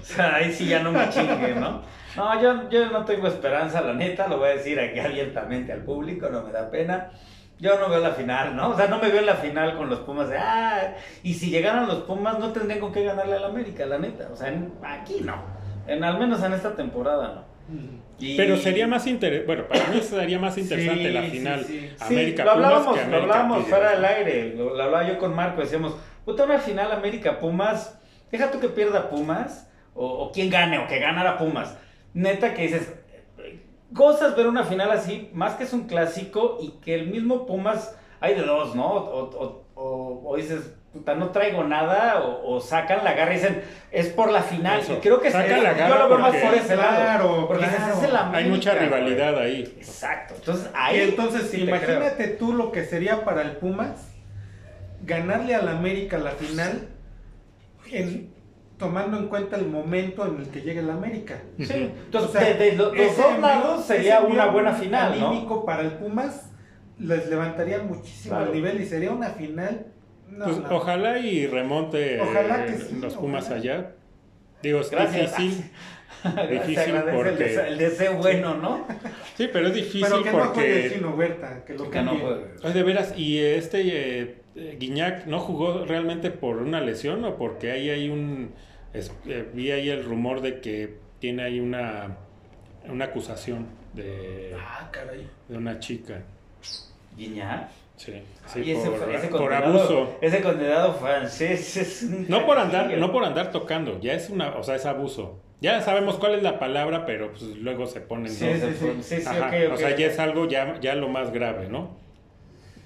O sea, ahí sí ya no me chingue, ¿no? No, yo, yo no tengo esperanza, la neta, lo voy a decir aquí abiertamente al público, no me da pena. Yo no veo la final, ¿no? O sea, no me veo en la final con los Pumas de, ah, y si llegaran los Pumas no tendrían con qué ganarle al América, la neta. O sea, en- aquí no. En, al menos en esta temporada no. Y- Pero sería más interesante, bueno, para mí sería más interesante Sí, la final sí. Sí, América lo Pumas hablábamos, que lo América hablábamos Tigres, fuera del aire, lo, lo hablaba yo con Marco, decíamos, puta, una final América Pumas, deja tú que pierda Pumas, o, o quien gane, o que ganara Pumas. Neta que dices, gozas ver una final así, más que es un clásico, y que el mismo Pumas, hay de dos, ¿no? O, o- o- o dices, puta, no traigo nada, o, o sacan la garra y dicen, es por la final, Eso, y creo que saca es- la yo garra lo veo más por ese lado, Claro, porque dices, claro. es el Hay mucha güey. rivalidad ahí. Exacto, entonces ahí... Y entonces, sí imagínate tú lo que sería para el Pumas ganarle al América la final en- tomando en cuenta el momento en el que llegue el América. Sí, entonces O sea, de, de los, ese dos lados sería una buena final, ¿no? para el Pumas les levantaría muchísimo Claro. el nivel y sería una final. no, Pues no. ojalá y remonte Ojalá que eh, sí, los Pumas ojalá. allá. Digo, es Gracias. difícil. Gracias, Difícil el, porque- deseo, el deseo bueno, ¿no? Sí, pero es difícil Pero que no juegue porque... Chino Huerta, que lo Que no juegue. Ay, de veras, ¿y este eh, Guiñac no jugó realmente por una lesión o porque ahí hay un... es- eh, vi ahí el rumor de que tiene ahí una, una acusación de, Ah, caray. de una chica. Guiñac. Sí, sí, y ese, por, ese por condenado- abuso. Ese condenado francés es un No por andar, no por andar tocando, ya es una, o sea, es abuso. Ya sabemos cuál es la palabra, pero pues luego se ponen Sí. Sí, sí, sí. O sea, ya es algo ya, ya lo más grave, ¿no?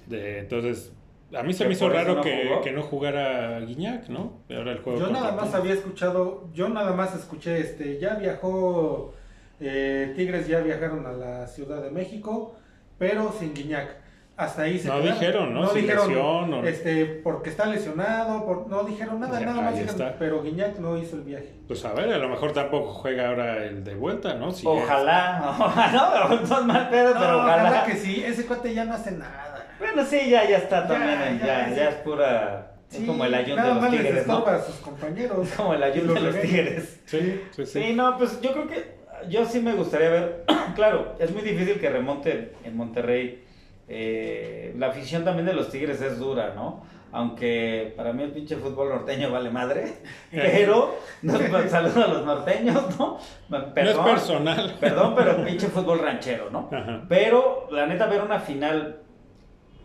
De, entonces, a mí se ¿Que me hizo raro no que, que no jugara Guiñac, ¿no? Ahora el juego Yo nada más había escuchado, yo nada más escuché, este, ya viajó, eh, Tigres ya viajaron a la Ciudad de México, pero sin Guiñac. Hasta ahí se No quedaron. dijeron, ¿no? Si lesión o- este, porque está lesionado, por- no dijeron nada, Ya, nada más dijeron, está. pero Guiñac no hizo el viaje. Pues a ver, a lo mejor tampoco juega ahora el de vuelta, ¿no? Si Ojalá, ojalá, no, son mal pedo, pero No, ojalá. que sí, ese cuate ya no hace nada. Bueno, sí, ya, ya está también, ya, ya, es pura, es Sí, como el ayun de los tigres, ¿no? estorba a sus compañeros. Es como el ayun Y los de los tigres. Sí, sí, sí. Sí, no, pues yo creo que yo sí me gustaría ver, claro, es muy difícil que remonte en Monterrey. Eh, la afición también de los Tigres es dura, ¿no? Aunque para mí el pinche fútbol norteño vale madre, pero no, pues, saludo a los norteños, ¿no? no es personal. perdón, pero pinche fútbol ranchero, ¿no? Ajá. Pero la neta ver una final,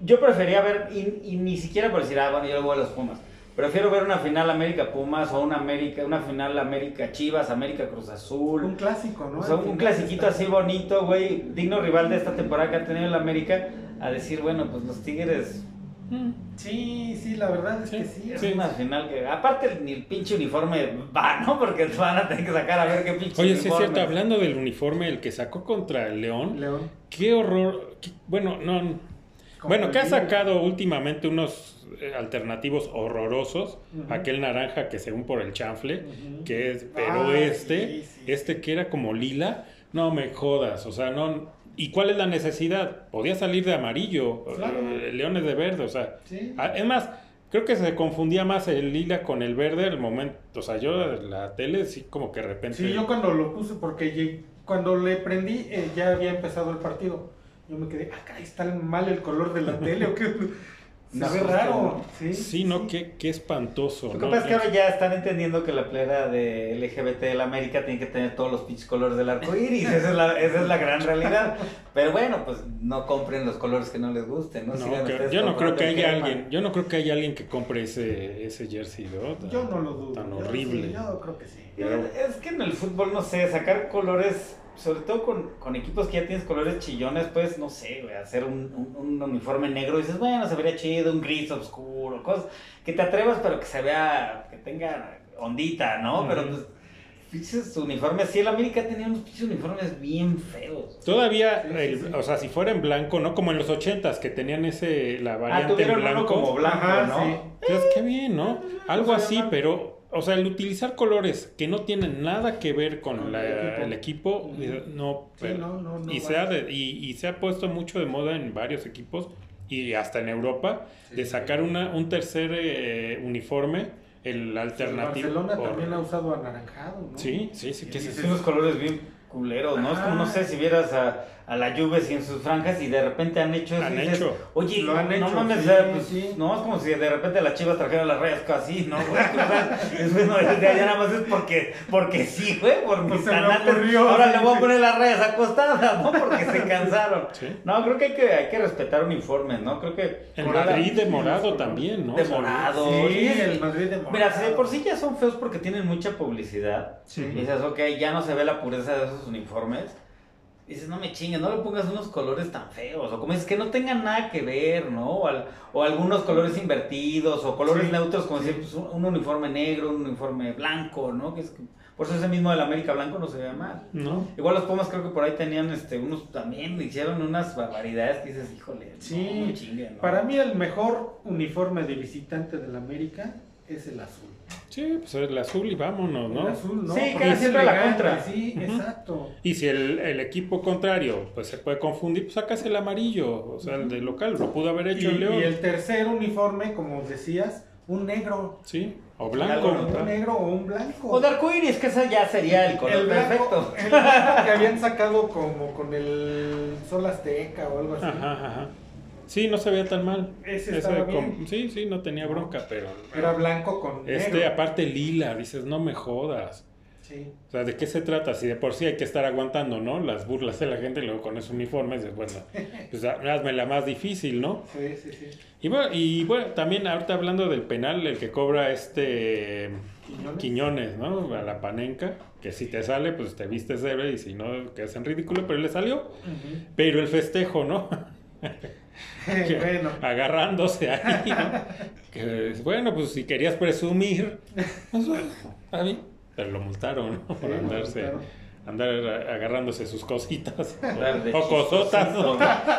yo prefería ver, y, y ni siquiera por decir, ah, bueno, yo le voy a los Pumas. Prefiero ver una final América Pumas o una América, una final América Chivas, América Cruz Azul. Un clásico, ¿no? O sea, Al un clasiquito así bonito, güey, digno rival de esta temporada que ha tenido el América, a decir, bueno, pues los Tigres Sí, sí, la verdad es Sí, que sí. es Sí. una final que, aparte ni el pinche uniforme va, ¿no? Porque van a tener que sacar a ver qué pinche Oye, sí es uniforme. cierto, hablando del uniforme, el que sacó contra el León, León. qué horror. qué- bueno, no. Bueno, que ha sacado últimamente unos eh, alternativos horrorosos. Aquel naranja que según por el chanfle, que es, pero Ah, este, sí, sí. este que era como lila, no me jodas, o sea, no. ¿Y cuál es la necesidad? Podía salir de amarillo, Claro. eh, Leones de verde, o sea. Sí. Ah, Es más, creo que se confundía más el lila con el verde el momento. O sea, yo la tele sí como que de repente. Sí, yo cuando lo puse, porque cuando le prendí eh, ya había empezado el partido. Yo me quedé, ah, caray, está mal el color de la tele o qué. Se No, ve justo, raro. Sí, Sí, ¿no? Qué, qué espantoso. Lo que ¿no? pasa es que ahora ya están entendiendo que la plena de LGBT de la América tiene que tener todos los pinches colores del arco iris. Esa es la, esa es la gran realidad. Pero bueno, pues no compren los colores que no les gusten, ¿no? No, Sigan que- ustedes yo no creo que haya crema. alguien, yo no creo que haya alguien que compre ese, ese jersey, ¿no? Tan- Yo no lo dudo. Tan Yo horrible. sí, yo creo que sí. Es que en el fútbol, no sé, sacar colores, sobre todo con, con equipos que ya tienes colores chillones, pues, no sé, güey, hacer un, un- un uniforme negro y dices, bueno, se vería chido, un gris oscuro, cosas que te atrevas, pero que se vea, que tenga ondita, ¿no? Pero pues, pinches uniformes, sí, el América tenía unos pinches uniformes bien feos. Todavía, Sí, el- sí. o sea, si fuera en blanco, ¿no? Como en los ochentas, que tenían ese, la Ah, variante en tuvieron blanco. uno como blanco, Ajá, ¿no? sí. Entonces, qué bien, ¿no? Algo así, pero, o sea, el utilizar colores que no tienen nada que ver con Con la- el el equipo. no, Sí, pero- no, no, no y, se ha de- y, y se ha puesto mucho de moda en varios equipos y hasta en Europa de Sí. sacar una, un tercer eh, uniforme, el El alternativo. Barcelona por- también ha usado anaranjado, ¿no? Sí, sí, sí, que es unos colores bien culeros, ¿no? Es como, no sé, si vieras a, a la Juve sin sus franjas y de repente han hecho eso. Han y dices, hecho. Oye, Lo han no hecho, mames, sí, pues, sí. no, es como si de repente las chivas trajeran las rayas casi, ¿no, güey? Es bueno, ya, ya nada más es porque, porque sí, güey, por mis ocurrió, Ahora sí, le voy a poner las rayas acostadas, ¿no? Porque se cansaron. Sí. No, creo que hay que, hay que respetar uniformes, ¿no? Creo que... El Madrid de morado también, ¿no? De morado. Sí, Sí, el Madrid de morado. Mira, si de por sí ya son feos porque tienen mucha publicidad, Sí. y dices, ok, ya no se ve la pureza de esos uniformes. Dices, no me chingues, no le pongas unos colores tan feos. O como dices, que no tengan nada que ver, ¿no? O, al- o algunos colores invertidos, o colores Sí, neutros, como sí. decir, pues, un, un uniforme negro, un uniforme blanco, ¿no? Que es, por eso ese mismo del América Blanco no se ve mal. ¿No? Igual los Pumas creo que por ahí tenían este, unos también, hicieron unas barbaridades que dices, híjole, Sí, no, no chinguen, ¿no? Para mí el mejor uniforme de visitante del América es el azul. Sí, pues el azul y vámonos, ¿no? El azul, ¿no? Sí, es siempre la contra. Sí, exacto. Y si el, el equipo contrario pues se puede confundir, pues sacas el amarillo, o sea, el de local, lo pudo haber Y, hecho el León. y el tercer uniforme, como decías, un negro. Sí, o Algo, blanco. ¿no? Un negro o un blanco. O de arcoíris, que ese ya sería el color el blanco, perfecto. el blanco que habían sacado como con el Sol Azteca o algo así. Ajá, ajá. Sí, no se veía tan mal. Ese estaba bien. Sí, sí, no tenía bronca, pero... Era blanco con Este, aparte lila, dices, no me jodas. Sí. O sea, ¿de qué se trata? Si de por sí hay que estar aguantando, ¿no? Las burlas de la gente, y luego con ese uniforme, dices, bueno, pues hazme la más difícil, ¿no? Sí, sí, sí. Y bueno, y bueno, también ahorita hablando del penal, el que cobra este Quiñones. Quiñones, ¿no? A la panenca, que si te sale, pues te vistes héroe y si no, que hacen ridículo, pero le salió. Ujú. Pero el festejo, ¿no? Que- bueno. Agarrándose ahí, ¿no? Que, bueno, pues si querías presumir, pues bueno, está bien. Pero lo multaron, ¿no? Por Sí, andarse, andar agarrándose sus cositas. O cosotas.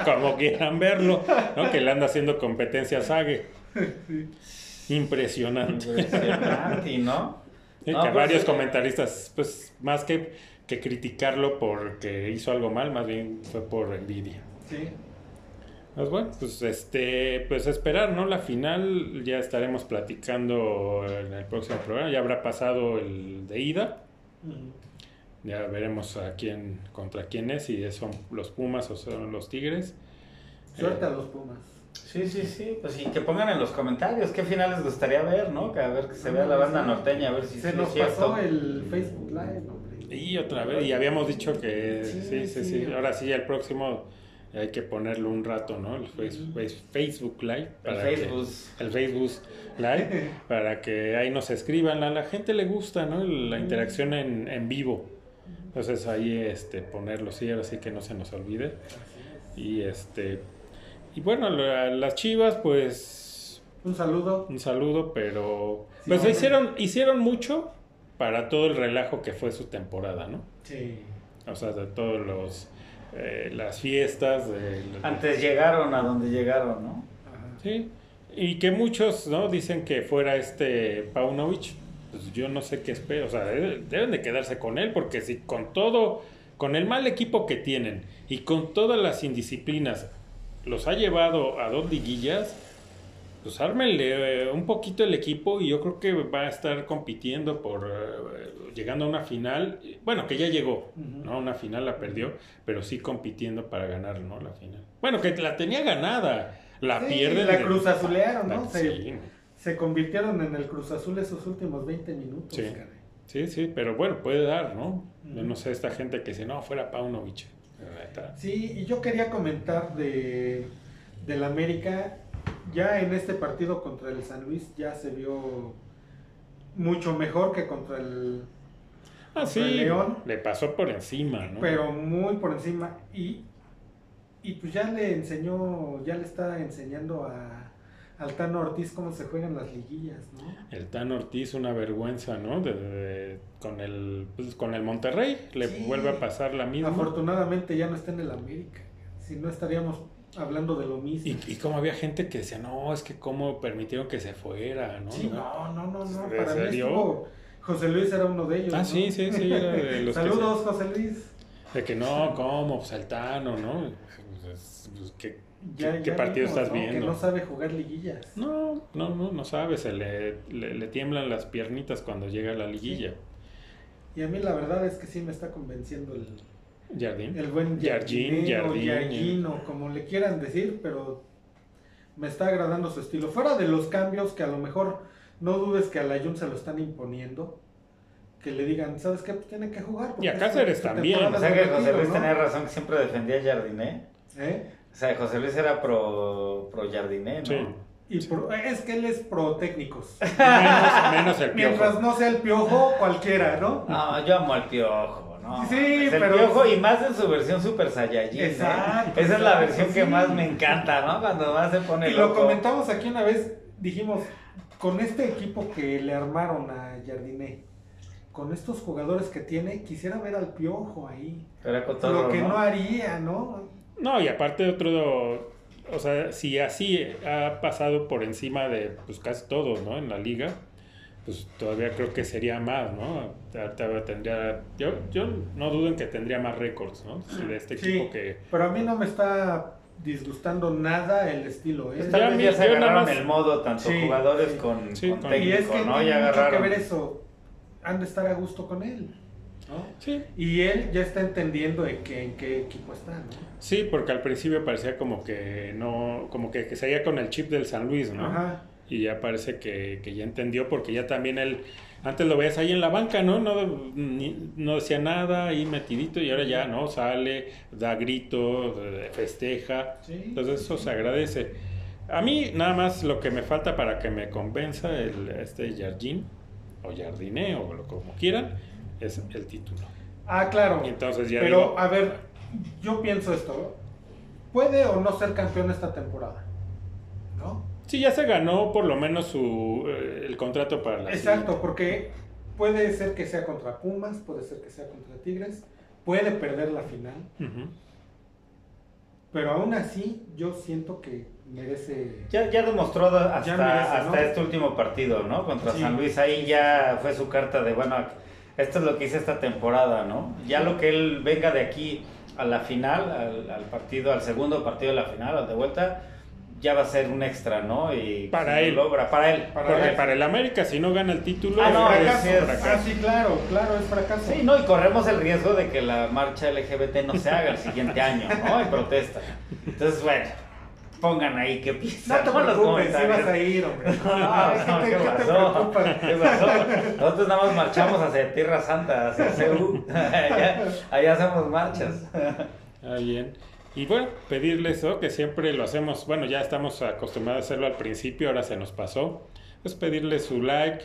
Como quieran verlo, ¿no? Que le anda haciendo competencia a Sage. Impresionante. Impresionante, ¿no? Sí, No, que pues, varios sí. comentaristas, pues más que, que criticarlo porque hizo algo mal, más bien fue por envidia. Sí. Pues bueno, pues este, pues esperar, ¿no? La final ya estaremos platicando en el próximo programa, ya habrá pasado el de ida, ya veremos a quién, contra quién es, si son los Pumas o son los Tigres. Suerte Eh, a los Pumas. Sí, sí, sí. Pues sí, que pongan en los comentarios qué final les gustaría ver, ¿no? Que a ver que se vea la banda norteña, a ver si Se sí nos es cierto. pasó el Facebook Live, hombre. Y otra vez, y habíamos dicho que sí, sí, Sí, sí, sí. ahora sí, el próximo hay que ponerlo un rato, ¿no? El face- Facebook Live. El para que- Facebook. el Facebook Live, para que ahí nos escriban. A la gente le gusta, ¿no? La interacción en, en vivo. Entonces ahí este, ponerlo, sí, ahora sí que no se nos olvide. Y este y bueno, la- las chivas, pues Un saludo. un saludo, pero Sí, pues hicieron, hicieron mucho para todo el relajo que fue su temporada, ¿no? Sí. O sea, de todos los eh, las fiestas, Antes llegaron a donde llegaron, ¿no? Ajá. Sí, y que muchos, ¿no? Dicen que fuera este Paunovic, pues yo no sé qué espero, o sea, debe- deben de quedarse con él, porque si con todo, con el mal equipo que tienen y con todas las indisciplinas los ha llevado a dos liguillas, pues ármenle eh, un poquito el equipo y yo creo que va a estar compitiendo por eh, llegando a una final, bueno, que ya llegó, Ujú. ¿no? Una final la perdió, pero sí compitiendo para ganar, ¿no? La final. Bueno, que la tenía ganada, la Sí, pierde. la Cruz Azulearon, la- ¿no? Se, Sí, se convirtieron en el Cruz Azul esos últimos 20 minutos. Sí. caray. sí, sí, pero bueno, puede dar, ¿no? Yo Ujú. no sé, esta gente que dice, no, fuera Paunovic. Sí, y yo quería comentar de del América, ya en este partido contra el San Luis ya se vio mucho mejor que contra el Ah, Contra sí, el León. le pasó por encima, ¿no? pero muy por encima y y pues ya le enseñó, ya le está enseñando a al Tano Ortiz cómo se juegan las liguillas, ¿no? El Tan Ortiz, una vergüenza, ¿no? De- de- con, el, pues, con el Monterrey, le Sí. vuelve a pasar la misma. Afortunadamente ya no está en el América. Si no estaríamos hablando de lo mismo. Y, y como había gente que decía, no, es que cómo permitieron que se fuera, ¿no? Sí, no, no, no, no. ¿En Para mí estuvo- José Luis era uno de ellos. Ah, ¿no? sí, sí, sí, era de los que Saludos, José Luis. De que no, ¿cómo? Pues el Tano, ¿no? Pues, pues, ¿qué, Ya- qué- qué ya partido vimos, estás ¿no? Que viendo? no sabe jugar liguillas. No, no, no, no sabes, se le, le, le tiemblan las piernitas cuando llega a la liguilla. Y a mí la verdad es que sí me está convenciendo el, Jardín. el buen Jardín, Jardinero, Jardín. Jardino, como le quieran decir, pero me está agradando su estilo. Fuera de los cambios que a lo mejor no dudes que a la Jun se lo están imponiendo. Que le digan, ¿sabes qué? Pues tiene que jugar. Y a es Cáceres también. O sea que José Luis ¿no? tenía razón que siempre defendía a Jardiné. ¿Eh? O sea, José Luis era pro, pro Jardiné, ¿no? Sí. Y pro- es que él es pro técnicos. Menos, menos el Mientras no sea el piojo, cualquiera, ¿no? No, yo amo al piojo, ¿no? Sí, Es el pero- piojo y más en su versión Super Saiyajin. ¿eh? Exacto, Esa es la versión que más me encanta, ¿no? Cuando más se pone Y lo comentamos aquí una vez, dijimos, con este equipo que le armaron a Jardiné, con estos jugadores que tiene, quisiera ver al piojo ahí. Era cotorro, Lo que no, ¿no? haría, ¿no? No, y aparte otro, o sea, si así ha pasado por encima de pues casi todos, ¿no? En la liga, pues todavía creo que sería más, ¿no? Tendría, yo, yo no dudo en que tendría más récords, ¿no? Sí, De este Sí, equipo que... pero a mí no me está disgustando nada el estilo, ¿eh? Pues Ya ya se agarraron más- el modo, tanto Sí, jugadores sí. con, Sí, con con- técnico, y es que ¿no? Ya que ver eso. Han de estar a gusto con él, ¿no? Sí, Y él ya está entendiendo en qué, en qué equipo está, ¿no? sí, porque al principio parecía como que no, como que, que seguía con el chip del San Luis, ¿no? Ajá. Y ya parece que, que ya entendió porque ya también él, antes lo veías ahí en la banca, ¿no? No, ni- no decía nada, ahí metidito y ahora ya, ¿no? Sale, da gritos, eh, festeja. Sí. Entonces eso se agradece. A mí nada más lo que me falta para que me convenza el, este Jardín o Jardiné o lo como quieran es el título. Ah, claro. Y entonces ya Pero, digo, a ver, yo pienso esto. ¿Puede o no ser campeón esta temporada? ¿No? Sí, ya se ganó por lo menos su, eh, el contrato para la Exacto, porque puede ser que sea contra Pumas, puede ser que sea contra Tigres, puede perder la final, pero aún así yo siento que merece... Ya, ya demostró hasta, Ya merece, ¿no? hasta este último partido, ¿no? Contra Sí. San Luis. Ahí ya fue su carta de, bueno, esto es lo que hice esta temporada, ¿no? Ya lo que él venga de aquí a la final, al, al partido, al segundo partido de la final, al de vuelta, ya va a ser un extra, ¿no? Y Para si él. Logra, para él. Para Porque él. para el América, si no gana el título, Ah, no, es fracaso. sí, es Ah, fracaso. sí, claro, claro, es fracaso. Sí, no, y corremos el riesgo de que la marcha LGBT no se haga el siguiente año, ¿no? En protesta. Entonces, bueno, pongan ahí qué No piensan te ¿no? los preocupes, comentarios. vas a ir, hombre. No, no, no, ¿qué, ¿qué te- te pasó? ¿Qué pasó? Nosotros nada más marchamos hacia Tierra Santa, hacia CEU. allá, allá hacemos marchas. Ah, bien. Y bueno, pedirles ¿no? que siempre lo hacemos, bueno, ya estamos acostumbrados a hacerlo al principio, ahora se nos pasó. Pues pedirles su like,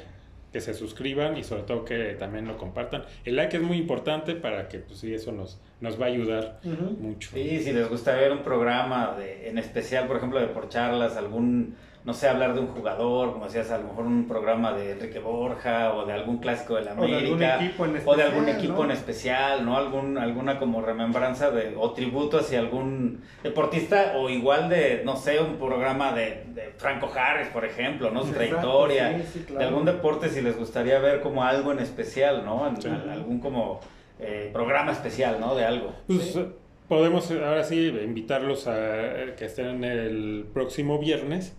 que se suscriban y sobre todo que también lo compartan. El like es muy importante para que, pues sí, eso nos, nos va a ayudar mucho. Sí, si les gusta ver un programa de, en especial, por ejemplo, de por charlas, algún, no sé, hablar de un jugador, como decías, a lo mejor un programa de Enrique Borja o de algún clásico de la O de algún América. equipo en o de algún equipo ¿no? en especial, ¿no? Algún, alguna como remembranza de, o tributo hacia algún deportista, o igual de, no sé, un programa de, de Franco Harris, por ejemplo, ¿no? Su trayectoria, sí, sí, claro. de algún deporte si les gustaría ver como algo en especial, ¿no? En- Sí. algún como eh, programa especial, ¿no? De algo. Pues Sí. podemos ahora sí invitarlos a eh, que estén el próximo viernes,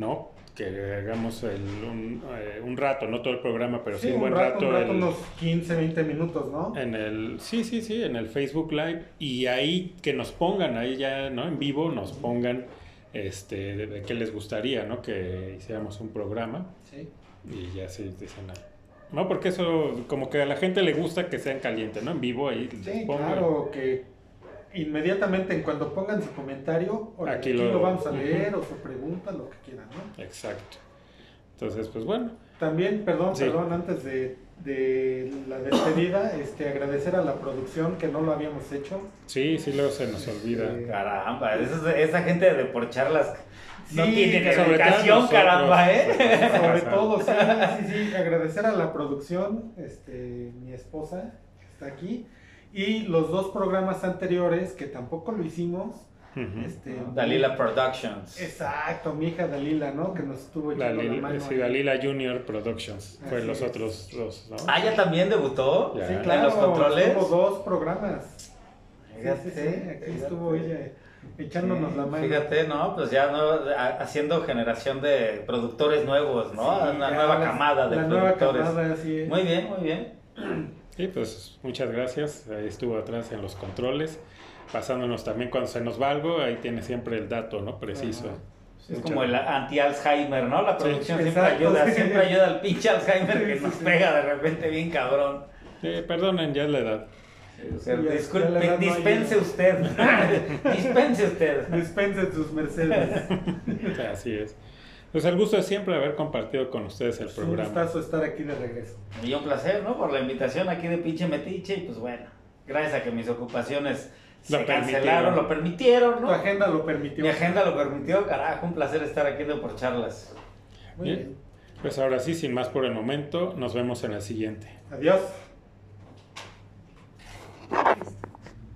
¿no? que hagamos el, un, eh, un rato, no todo el programa, pero sí, Sí, un buen rato, un rato, el- unos 15, 20 minutos, ¿no? en el sí, sí, sí, en el Facebook Live y ahí que nos pongan ahí ya, ¿no? En vivo nos pongan este de, de qué les gustaría, ¿no? Que hiciéramos un programa Sí. y ya sí dicen nada. No, porque eso como que a la gente le gusta que sean calientes, ¿no? En vivo ahí Sí, pongan. claro, que inmediatamente en cuando pongan su comentario, Aquí aquí, lo- lo, vamos a leer o su pregunta, lo que quieran, ¿no? Exacto. Entonces, pues bueno, También, perdón, Sí. perdón, antes de, de la despedida, este, agradecer a la producción que no lo habíamos hecho. sí, sí luego se nos olvida. Sí. Caramba, esa, esa gente de por charlas no Sí, tiene dedicación, nosotros. caramba, ¿eh? Sobre todo, sí, sí, sí, agradecer a la producción, este, mi esposa que está aquí, y los dos programas anteriores que tampoco lo hicimos. Este, Dalila Productions. Exacto, mi hija Dalila, ¿no? Que nos estuvo echando la Dalila, mano. sí, ahí. Dalila Junior Productions. Fue Así los es. otros dos, ¿no? Ah, ya también debutó Ya. Sí, en claro, los controles. estuvo dos programas. Sí, Fíjate, sí, sí, aquí fíjate. estuvo ella echándonos Sí, la mano. Fíjate, ¿no? Pues ya no, haciendo generación de productores nuevos, ¿no? Sí, Una nueva la- camada de la nueva productores. camada, así es. Muy bien, muy bien. Sí, pues muchas gracias. Ahí estuvo atrás en los controles. Pasándonos también cuando se nos va algo, ahí tiene siempre el dato, ¿no? Preciso. Ajá. Es como el anti-Alzheimer, ¿no? La producción Sí, siempre ayuda, siempre ayuda al pinche Alzheimer que nos pega de repente bien cabrón. Eh, perdonen, ya es la edad. O sea, Sí, ya- disculpe, ya la edad no dispense usted. dispense usted. Dispensen sus mercedes. Así es. Pues el gusto es siempre haber compartido con ustedes el Es un programa. gustazo estar aquí de regreso. Y un placer, ¿no? Por la invitación aquí de pinche metiche. Y pues bueno, gracias a que mis ocupaciones Lo se cancelaron, lo permitieron, Tu ¿no? agenda lo permitió. Mi agenda lo permitió, carajo, un placer estar aquí de por charlas. Muy Bien. bien. Pues ahora sí, sin más por el momento, nos vemos en el siguiente. Adiós.